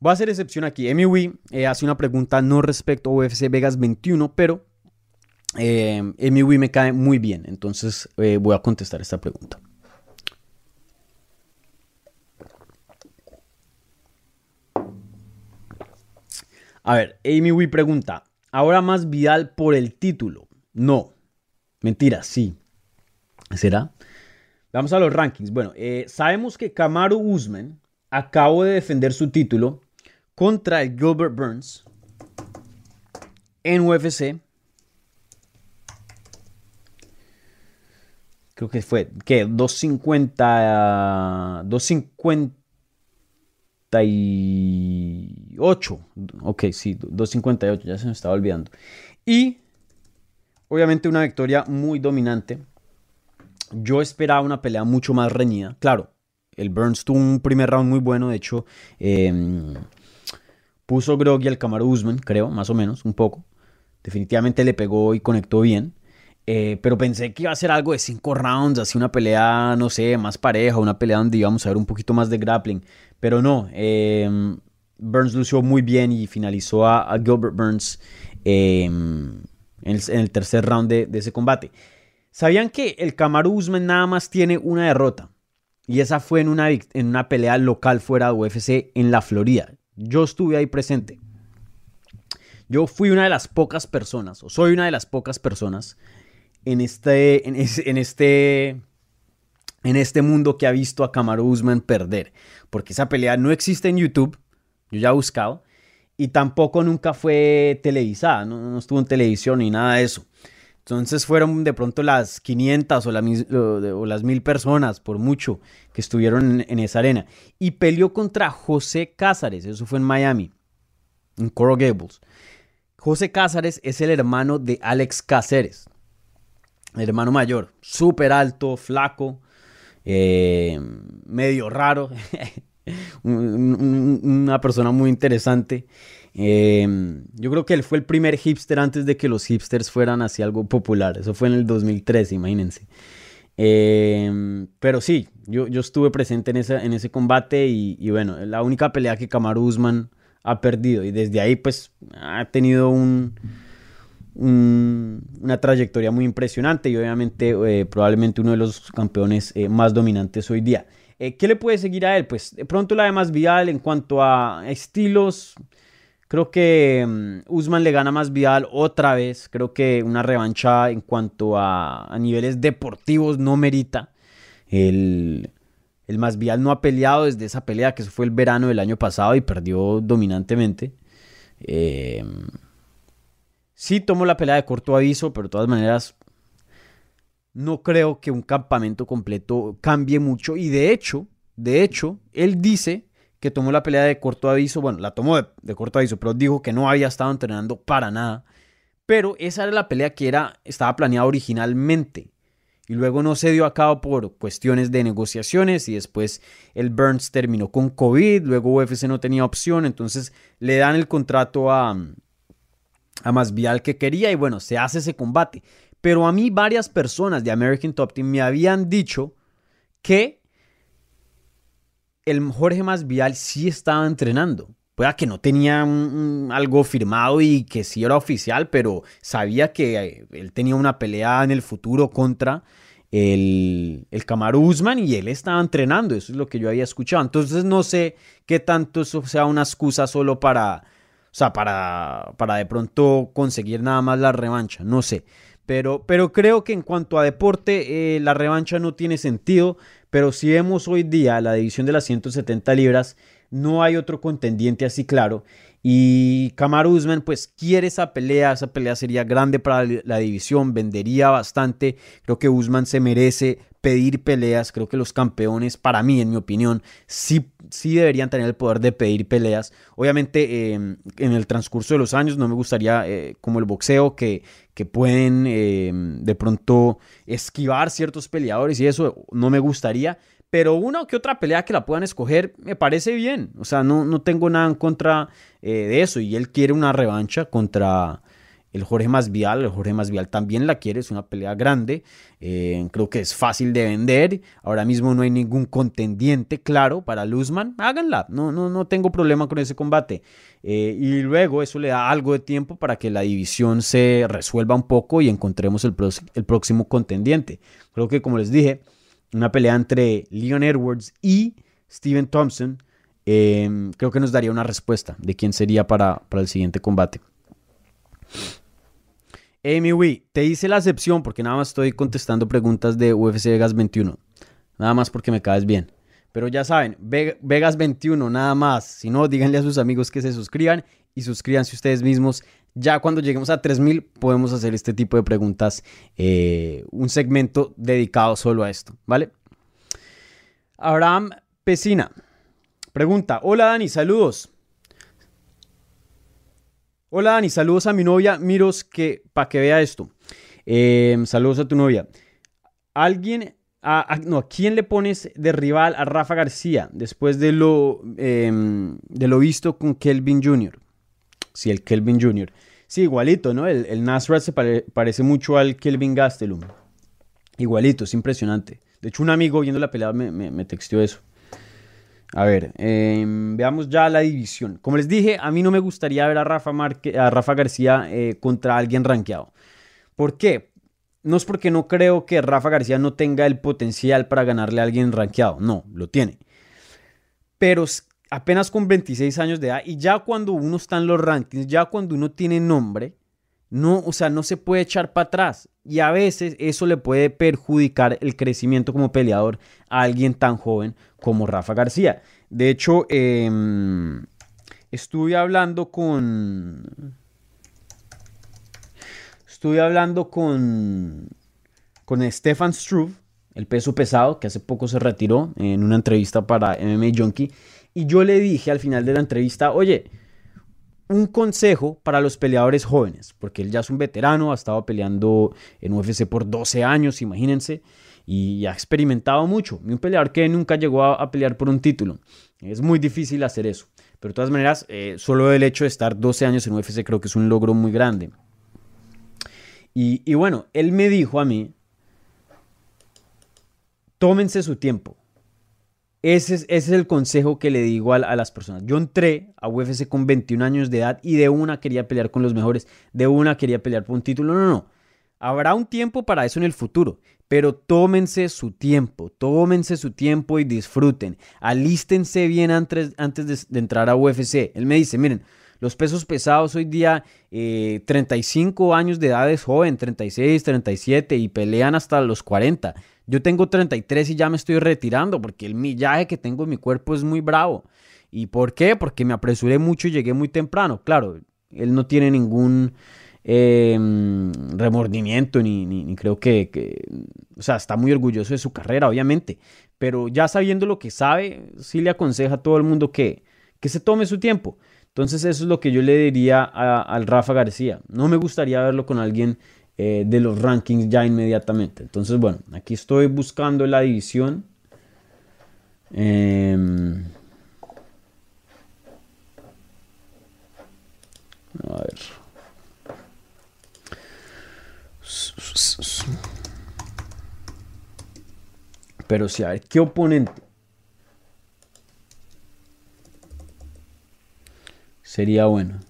Speaker 3: Voy a hacer excepción aquí. Wee eh, hace una pregunta no respecto a UFC Vegas 21, pero eh, Wee me cae muy bien. Entonces eh, voy a contestar esta pregunta. A ver, Amy Wee pregunta, ¿ahora más Vidal por el título? No. Mentira, sí. ¿Será? Vamos a los rankings. Bueno, eh, sabemos que Kamaru Usman acabó de defender su título contra el Gilbert Burns en UFC. Creo que fue, ¿qué? 250, 258. Ok, sí, 258, ya se me estaba olvidando. Y obviamente una victoria muy dominante. Yo esperaba una pelea mucho más reñida. Claro, el Burns tuvo un primer round muy bueno, de hecho, eh, puso Groggy al Camaro Usman, creo, más o menos, un poco. Definitivamente le pegó y conectó bien. Eh, pero pensé que iba a ser algo de cinco rounds, así una pelea, no sé, más pareja, una pelea donde íbamos a ver un poquito más de grappling. Pero no, em, Burns lució muy bien y finalizó a, Gilbert Burns em, en, el, tercer round de, ese combate. ¿Sabían que el Kamaru Usman nada más tiene una derrota? Y esa fue en una, en una pelea local fuera de UFC en la Florida. Yo estuve ahí presente. Yo fui una de las pocas personas, o soy una de las pocas personas en este, en, este, en este mundo que ha visto a Kamaru Usman perder. Porque esa pelea no existe en YouTube, yo ya he buscado, y tampoco nunca fue televisada, no, estuvo en televisión ni nada de eso. Entonces fueron de pronto las 500 o, las 1000 personas, por mucho, que estuvieron en, esa arena. Y peleó contra José Cázares, eso fue en Miami, en Coral Gables. José Cázares es el hermano de Alex Cáceres, hermano mayor, súper alto, flaco, eh, medio raro, una persona muy interesante. Eh, yo creo que él fue el primer hipster antes de que los hipsters fueran así algo popular. Eso fue en el 2013, imagínense. Em, pero sí, yo, yo, estuve presente en, en ese combate y, bueno, la única pelea que Kamaru Usman ha perdido y desde ahí pues ha tenido un, una trayectoria muy impresionante y obviamente eh, probablemente uno de los campeones eh, más dominantes hoy día. Eh, ¿Qué le puede seguir a él? Pues de pronto la de más en cuanto a estilos, Creo que mm, Usman le gana más Vidal otra vez. Creo que una revancha en cuanto a, niveles deportivos no merita. El, el más Vidal no ha peleado desde esa pelea que fue el verano del año pasado y perdió dominantemente. Eh, sí tomó la pelea de corto aviso, pero de todas maneras no creo que un campamento completo cambie mucho. Y de hecho, de hecho, él dice que tomó la pelea de corto aviso, bueno, la tomó de, corto aviso, pero dijo que no había estado entrenando para nada. Pero esa era la pelea que era, estaba planeada originalmente. y luego no se dio a cabo por cuestiones de negociaciones y después el Burns terminó con COVID, luego UFC no tenía opción, entonces le dan el contrato a, a Masvidal que quería y bueno, se hace ese combate. Pero a mí varias personas de American Top Team me habían dicho que el Jorge Masvidal sí estaba entrenando. Pueda que no tenía algo firmado y que sí era oficial, pero sabía que eh, él tenía una pelea en el futuro contra el, el Kamaru y él estaba entrenando. Eso es lo que yo había escuchado. Entonces no sé qué tanto eso sea una excusa solo para, o sea, para, para de pronto conseguir nada más la revancha. No sé. Pero, pero creo que en cuanto a deporte, eh, la revancha no tiene sentido. Pero si vemos hoy día la división de las 170 libras, no hay otro contendiente así claro. Y Kamaru Usman pues quiere esa pelea, esa pelea sería grande para la división, vendería bastante. Creo que Usman se merece pedir peleas, creo que los campeones, para mí, en mi opinión, sí, sí deberían tener el poder de pedir peleas. Obviamente, em, en el transcurso de los años no me gustaría, eh, como el boxeo, que, que pueden em, de pronto esquivar ciertos peleadores y eso no me gustaría, pero una o que otra pelea que la puedan escoger me parece bien. O sea, no, no tengo nada en contra eh, de eso. Y él quiere una revancha contra el Jorge Masvial. El Jorge Masvial también la quiere, es una pelea grande. Eh, creo que es fácil de vender. Ahora mismo no hay ningún contendiente claro para Luzman. Háganla, no, no, no tengo problema con ese combate. Eh, y luego eso le da algo de tiempo para que la división se resuelva un poco y encontremos el, próximo contendiente. Creo que como les dije una pelea entre Leon Edwards y Steven Thompson, em, creo que nos daría una respuesta de quién sería para, para el siguiente combate. Amy Wee, te hice la excepción porque nada más estoy contestando preguntas de UFC Vegas 21. Nada más porque me caes bien. Pero ya saben, Vegas 21, nada más. Si no, díganle a sus amigos que se suscriban y suscríbanse ustedes mismos ya cuando lleguemos a 3000 podemos hacer este tipo de preguntas, eh, un segmento dedicado solo a esto, ¿vale? Abraham Pesina pregunta, hola Dani, saludos. Hola Dani, saludos a mi novia Miros que para que vea esto. Em, saludos a tu novia. ¿Alguien, a, no, ¿a quién le pones de rival a Rafa García después de lo, em, de lo visto con Kelvin Jr.? Sí, el Kelvin Jr. Sí, igualito, ¿no? El, el Nasrat se parece mucho al Kelvin Gastelum. Igualito, es impresionante. De hecho, un amigo viendo la pelea me, me, texteó eso. A ver, em, veamos ya la división. Como les dije, a mí no me gustaría ver a Rafa, García eh, contra alguien rankeado. ¿Por qué? No es porque no creo que Rafa García no tenga el potencial para ganarle a alguien rankeado. No, lo tiene. Pero apenas con 26 años de edad y ya cuando uno está en los rankings, ya cuando uno tiene nombre, no, o sea, no se puede echar para atrás. Y a veces eso le puede perjudicar el crecimiento como peleador a alguien tan joven como Rafa García. De hecho, em, estuve hablando con... Estuve hablando con, con Stefan Struve, el peso pesado, que hace poco se retiró en una entrevista para MMA Junkie. Y yo le dije al final de la entrevista, oye, un consejo para los peleadores jóvenes, porque él ya es un veterano, ha estado peleando en UFC por 12 años, imagínense, y ha experimentado mucho. un peleador que nunca llegó a, pelear por un título. Es muy difícil hacer eso. Pero de todas maneras, eh, solo el hecho de estar 12 años en UFC creo que es un logro muy grande. Y, y bueno, él me dijo a mí, tómense su tiempo. Ese es, el consejo que le digo a, a, las personas. Yo entré a UFC con 21 años de edad y de una quería pelear con los mejores, de una quería pelear por un título. No, no, no. Habrá un tiempo para eso en el futuro, pero tómense su tiempo, tómense su tiempo y disfruten. Alístense bien antes, antes de, entrar a UFC. Él me dice, miren, los pesos pesados hoy día, 35 eh, años de edad es joven, 36, 37 y pelean hasta los 40. Yo tengo 33 y ya me estoy retirando porque el millaje que tengo en mi cuerpo es muy bravo. ¿Y por qué? Porque me apresuré mucho y llegué muy temprano. Claro, él no tiene ningún em, remordimiento ni, creo que, o sea, está muy orgulloso de su carrera, obviamente. Pero ya sabiendo lo que sabe, sí le aconseja a todo el mundo que, que se tome su tiempo. Entonces eso es lo que yo le diría al Rafa García. No me gustaría verlo con alguien eh, de los rankings ya inmediatamente. Entonces, bueno, aquí estoy buscando la división. Em, a ver. Pero sí, a ver, ¿qué oponente? Sería bueno.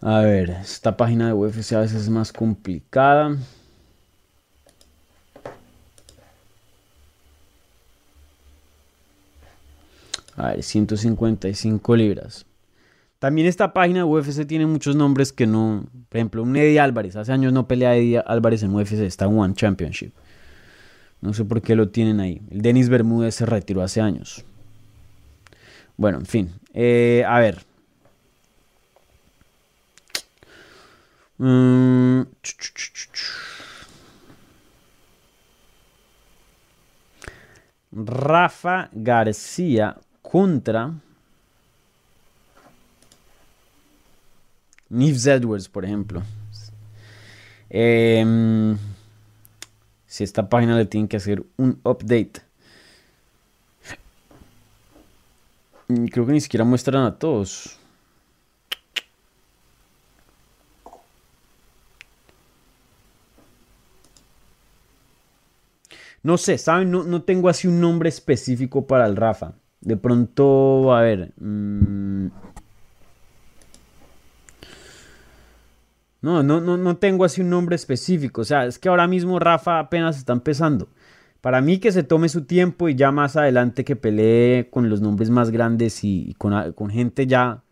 Speaker 3: A ver, esta página de UFC a veces es más complicada. A ver, 155 libras. También esta página UFC tiene muchos nombres que no. Por ejemplo, un Eddie Álvarez. Hace años no pelea Eddie Álvarez en UFC, está en One Championship. No sé por qué lo tienen ahí. El Denis Bermúdez se retiró hace años. Bueno, en fin. Eh, a ver. Mm, Rafa García contra Nifs Edwards, por ejemplo. Em, si esta página le tiene que hacer un update. Creo que ni siquiera muestran a todos. No sé, ¿saben? No, tengo así un nombre específico para el Rafa. De pronto, a ver. Mm, no, no, no, no tengo así un nombre específico. O sea, es que ahora mismo Rafa apenas está empezando. Para mí que se tome su tiempo y ya más adelante que pelee con los nombres más grandes y, con, con, gente ya,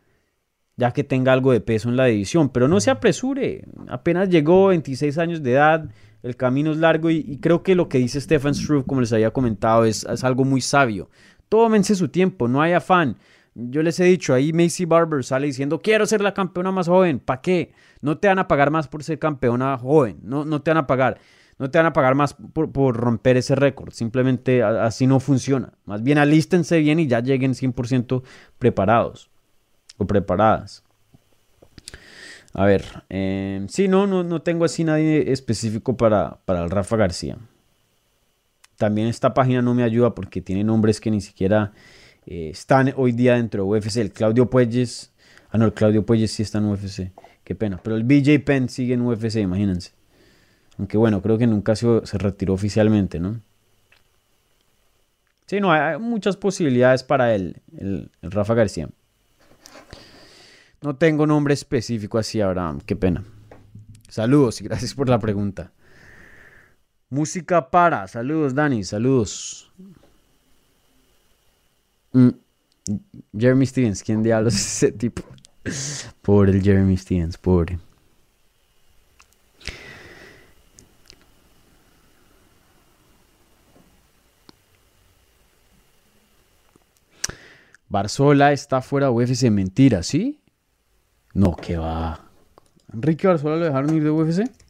Speaker 3: ya que tenga algo de peso en la división. Pero no se apresure. Apenas llegó, 26 años de edad el camino es largo y, creo que lo que dice Stefan Struve, como les había comentado, es, algo muy sabio. Tómense su tiempo, no hay afán. Yo les he dicho, ahí Macy Barber sale diciendo, quiero ser la campeona más joven. ¿Para qué? No te van a pagar más por ser campeona joven. No, no te van a pagar. No te van a pagar más por, romper ese récord. Simplemente así no funciona. Más bien alístense bien y ya lleguen 100% preparados o preparadas. A ver, eh, sí, no, no, no tengo así nadie específico para, para el Rafa García. También esta página no me ayuda porque tiene nombres que ni siquiera eh, están hoy día dentro de UFC. El Claudio Puelles, ah no, el Claudio Puelles sí está en UFC, qué pena. Pero el BJ Penn sigue en UFC, imagínense. Aunque bueno, creo que nunca se, se retiró oficialmente, ¿no? Sí, no, hay muchas posibilidades para él, el Rafa García. No tengo nombre específico así, Abraham. Qué pena. Saludos y gracias por la pregunta. Música para. Saludos, Dani. Saludos. Mm, Jeremy Stevens. ¿Quién diablos es ese tipo? Pobre el Jeremy Stevens, pobre. Barzola está fuera de UFC. Mentira, ¿sí? No, que va. Enrique Barzola lo dejaron ir de UFC.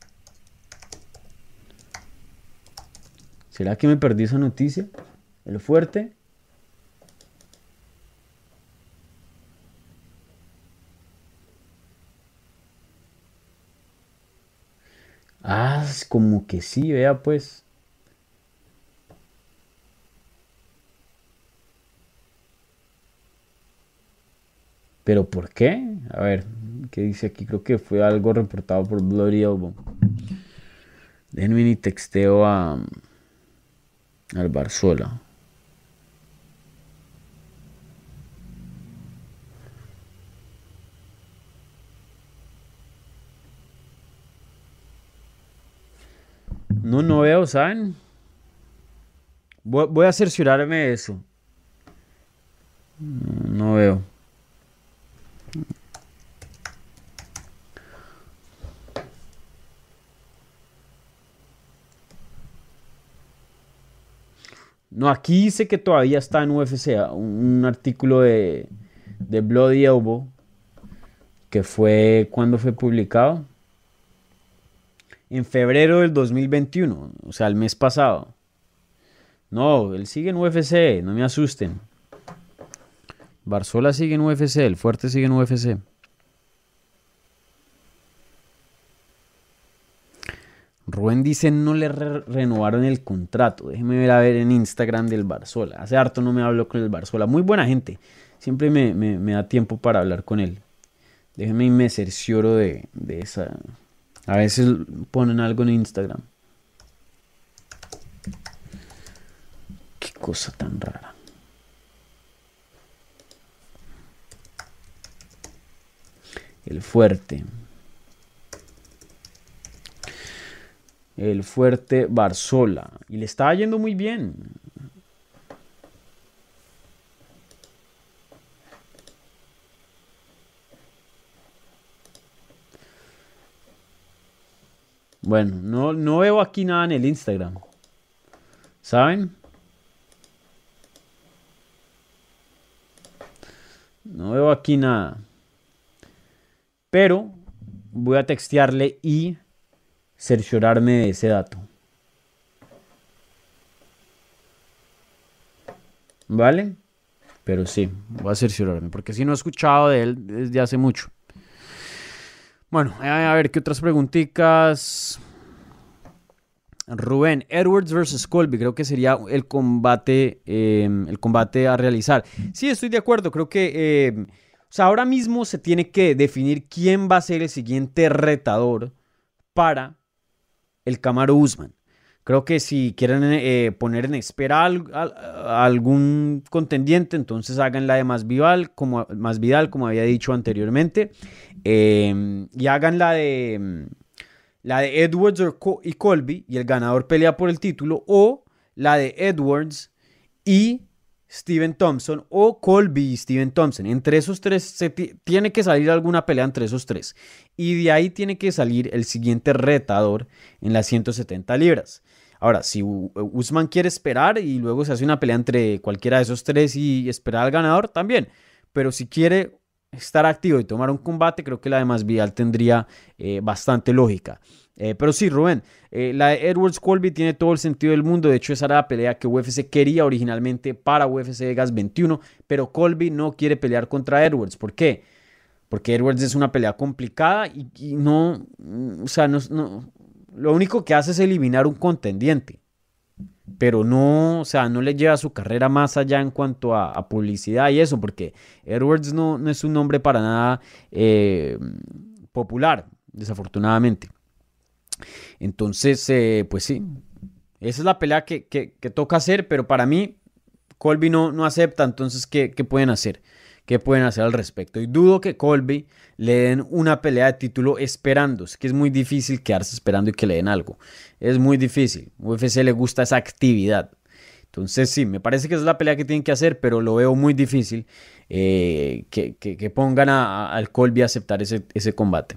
Speaker 3: ¿Será que me perdí esa noticia? El fuerte. Ah, como que sí, vea pues. ¿Pero por qué? A ver, ¿qué dice aquí? Creo que fue algo reportado por Bloody Elbow. Déjenme ni texteo a, al Barzola. No, no veo, ¿saben? Voy, voy a cerciorarme de eso. No veo. No, aquí dice que todavía está en UFC, un, artículo de, de Bloody Elbow, que fue cuando fue publicado. en febrero del 2021, o sea, el mes pasado. No, él sigue en UFC, no me asusten. Barzola sigue en UFC, el fuerte sigue en UFC. Rubén dice no le renovaron el contrato. Déjeme ver a ver en Instagram del Barzola. Hace harto no me hablo con el Barzola. Muy buena gente. Siempre me, da tiempo para hablar con él. Déjeme y me cercioro de, de esa. A veces ponen algo en Instagram. Qué cosa tan rara. El fuerte. El fuerte Barzola. Y le estaba yendo muy bien. Bueno, no, no veo aquí nada en el Instagram. ¿Saben? No veo aquí nada. Pero voy a textearle y cerciorarme de ese dato. ¿Vale? Pero sí, voy a cerciorarme, porque si no he escuchado de él desde hace mucho. Bueno, a ver qué otras preguntitas. Rubén, Edwards versus Colby, creo que sería el combate, em, el combate a realizar. Sí, estoy de acuerdo, creo que em, ahora mismo se tiene que definir quién va a ser el siguiente retador para el Camaro Usman. Creo que si quieren eh, poner en espera a, algún contendiente, entonces hagan la de más como, más Vidal, como había dicho anteriormente. Em, y hagan la de, la de Edwards y Colby, y el ganador pelea por el título. O la de Edwards y Steven Thompson o Colby y Steven Thompson. Entre esos tres tiene que salir alguna pelea entre esos tres. Y de ahí tiene que salir el siguiente retador en las 170 libras. Ahora, si Usman quiere esperar y luego se hace una pelea entre cualquiera de esos tres y esperar al ganador, también. Pero si quiere estar activo y tomar un combate, creo que la de más Vidal tendría eh, bastante lógica. Eh, pero sí, Rubén, eh, la de Edwards Colby tiene todo el sentido del mundo. De hecho, esa era la pelea que UFC quería originalmente para UFC Vegas 21. Pero Colby no quiere pelear contra Edwards. ¿Por qué? Porque Edwards es una pelea complicada y, no. O sea, no, lo único que hace es eliminar un contendiente. Pero no, o sea, no le lleva su carrera más allá en cuanto a, publicidad y eso, porque Edwards no, no, es un nombre para nada eh, popular, desafortunadamente. Entonces, eh, pues sí, esa es la pelea que, toca hacer, pero para mí Colby no, acepta, entonces, ¿qué, pueden hacer? ¿Qué pueden hacer al respecto? Y dudo que Colby le den una pelea de título esperando. Es que es muy difícil quedarse esperando y que le den algo. Es muy difícil. UFC le gusta esa actividad. Entonces sí, me parece que es la pelea que tienen que hacer, pero lo veo muy difícil eh, que, pongan al Colby a aceptar ese combate.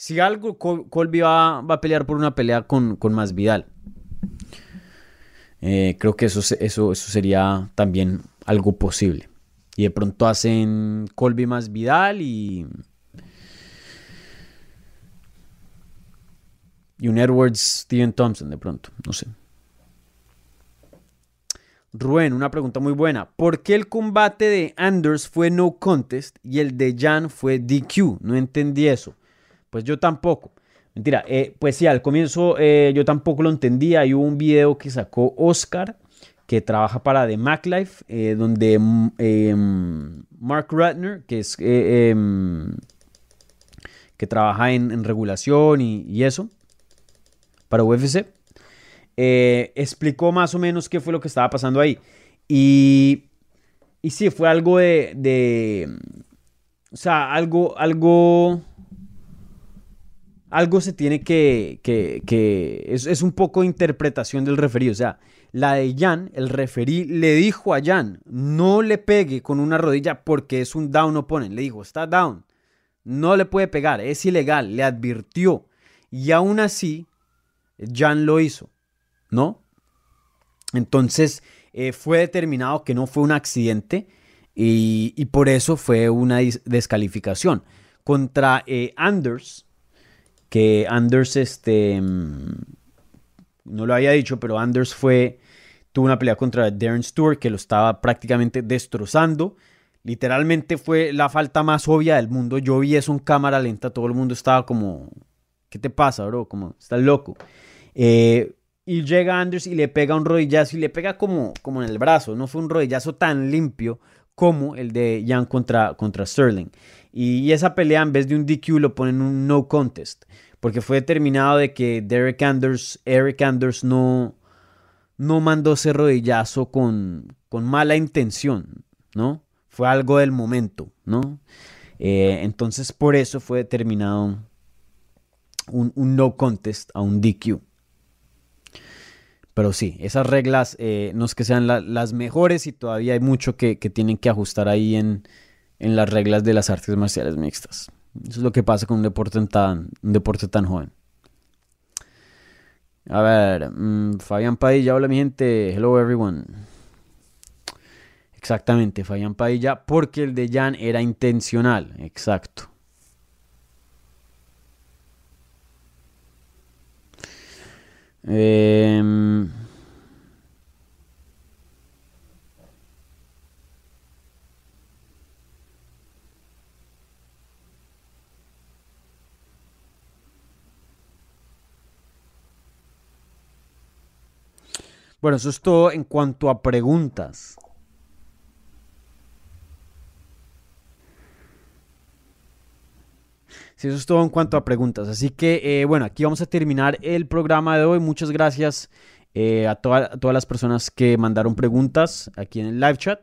Speaker 3: Si algo, Colby va, a pelear por una pelea con, con Más Vidal. Eh, creo que eso, eso, eso sería también algo posible. Y de pronto hacen Colby más Vidal y. Y un Edwards Steven Thompson de pronto, no sé. Rubén, una pregunta muy buena. ¿Por qué el combate de Anders fue no contest y el de Jan fue DQ? No entendí eso. Pues yo tampoco. Mentira, eh, pues sí, al comienzo eh, yo tampoco lo entendía. Hay un video que sacó Oscar, que trabaja para The MacLife, eh, donde mm, em, Mark Ratner, que es em, que trabaja en, regulación y, eso, para UFC, explicó más o menos qué fue lo que estaba pasando ahí. Y, y sí, fue algo de, de o sea, algo, algo algo se tiene que, es, un poco interpretación del referí. O sea, la de Jan, el referí le dijo a Jan, no le pegue con una rodilla porque es un down opponent. Le dijo, está down, no le puede pegar, es ilegal, le advirtió. Y aún así, Jan lo hizo, ¿no? Entonces, eh, fue determinado que no fue un accidente y, por eso fue una descalificación. Contra eh, Anders, que Anders, este, mm, no lo había dicho, pero Anders fue, tuvo una pelea contra Darren Stewart que lo estaba prácticamente destrozando. Literalmente fue la falta más obvia del mundo. Yo vi eso en cámara lenta, todo el mundo estaba como, ¿qué te pasa, bro? Como, estás loco. Eh, y llega Anders y le pega un rodillazo y le pega como, como en el brazo. No fue un rodillazo tan limpio como el de Jan contra, contra Sterling. Y, esa pelea en vez de un DQ lo ponen un no contest. Porque fue determinado de que Derek Anders, Eric Anders no, no mandó ese rodillazo con, con mala intención, ¿no? Fue algo del momento, ¿no? Eh, entonces por eso fue determinado un, un no contest a un DQ. Pero sí, esas reglas eh, no es que sean las mejores y todavía hay mucho que, tienen que ajustar ahí en, las reglas de las artes marciales mixtas. Eso es lo que pasa con un deporte tan, un deporte tan joven. A ver, mm, Fabián Padilla, hola mi gente, hello everyone. Exactamente, Fabián Padilla, porque el de Jan era intencional, exacto. Em, bueno, eso es todo en cuanto a preguntas. Sí, eso es todo en cuanto a preguntas. Así que, eh, bueno, aquí vamos a terminar el programa de hoy. Muchas gracias eh, a, todas las personas que mandaron preguntas aquí en el live chat.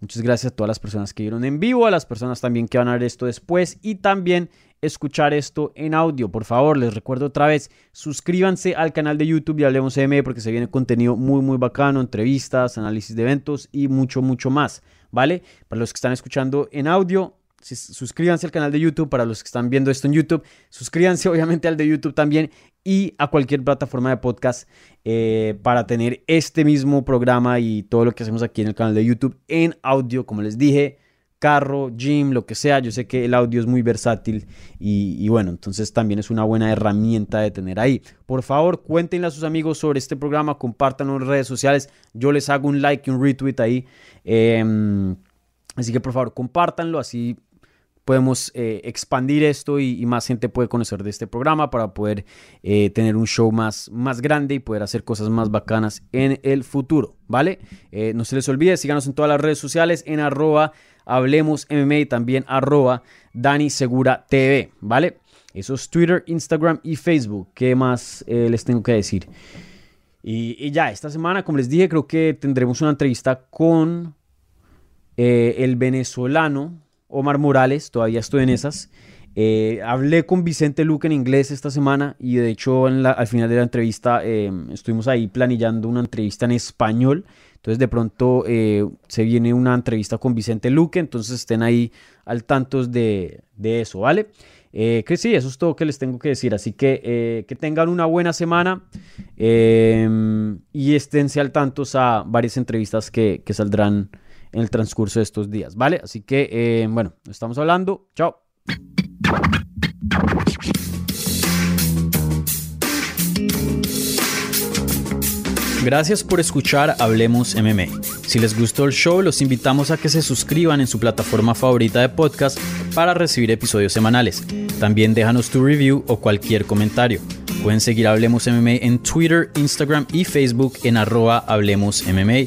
Speaker 3: Muchas gracias a todas las personas que vieron en vivo, a las personas también que van a ver esto después y también escuchar esto en audio. Por favor, les recuerdo otra vez, suscríbanse al canal de YouTube y Hablemos M porque se viene contenido muy, muy bacano, entrevistas, análisis de eventos y mucho, mucho más, ¿vale? Para los que están escuchando en audio, suscríbanse al canal de YouTube para los que están viendo esto en YouTube. Suscríbanse obviamente al de YouTube también y a cualquier plataforma de podcast eh, para tener este mismo programa y todo lo que hacemos aquí en el canal de YouTube en audio, como les dije, carro, gym, lo que sea. Yo sé que el audio es muy versátil y, bueno, entonces también es una buena herramienta de tener ahí. Por favor, cuéntenle a sus amigos sobre este programa, compártanlo en redes sociales. Yo les hago un like y un retweet ahí. Em, así que por favor, compártanlo, así podemos eh, expandir esto y, más gente puede conocer de este programa para poder eh, tener un show más, más grande y poder hacer cosas más bacanas en el futuro, ¿vale? Eh, no se les olvide, síganos en todas las redes sociales en arroba y también arroba ¿vale? Eso es Twitter, Instagram y Facebook. ¿Qué más les tengo que decir? Y, ya, esta semana, como les dije, creo que tendremos una entrevista con el venezolano Omar Morales, todavía estoy en esas. Eh, hablé con Vicente Luque en inglés esta semana y de hecho al final de la entrevista eh, estuvimos ahí planillando una entrevista en español. Entonces de pronto eh, se viene una entrevista con Vicente Luque, entonces estén ahí al tanto de, eso, ¿vale? que sí, eso es todo que les tengo que decir. Así que que tengan una buena semana y esténse al tanto a varias entrevistas que, que saldrán en el transcurso de estos días, ¿vale? Así que, eh, bueno, estamos hablando. Chao. Gracias por escuchar Hablemos MMA. Si les gustó el show, los invitamos a que se suscriban en su plataforma favorita de podcast para recibir episodios semanales. También déjanos tu review o cualquier comentario. Pueden seguir Hablemos MMA en Twitter, Instagram y Facebook en arroba Hablemos MMA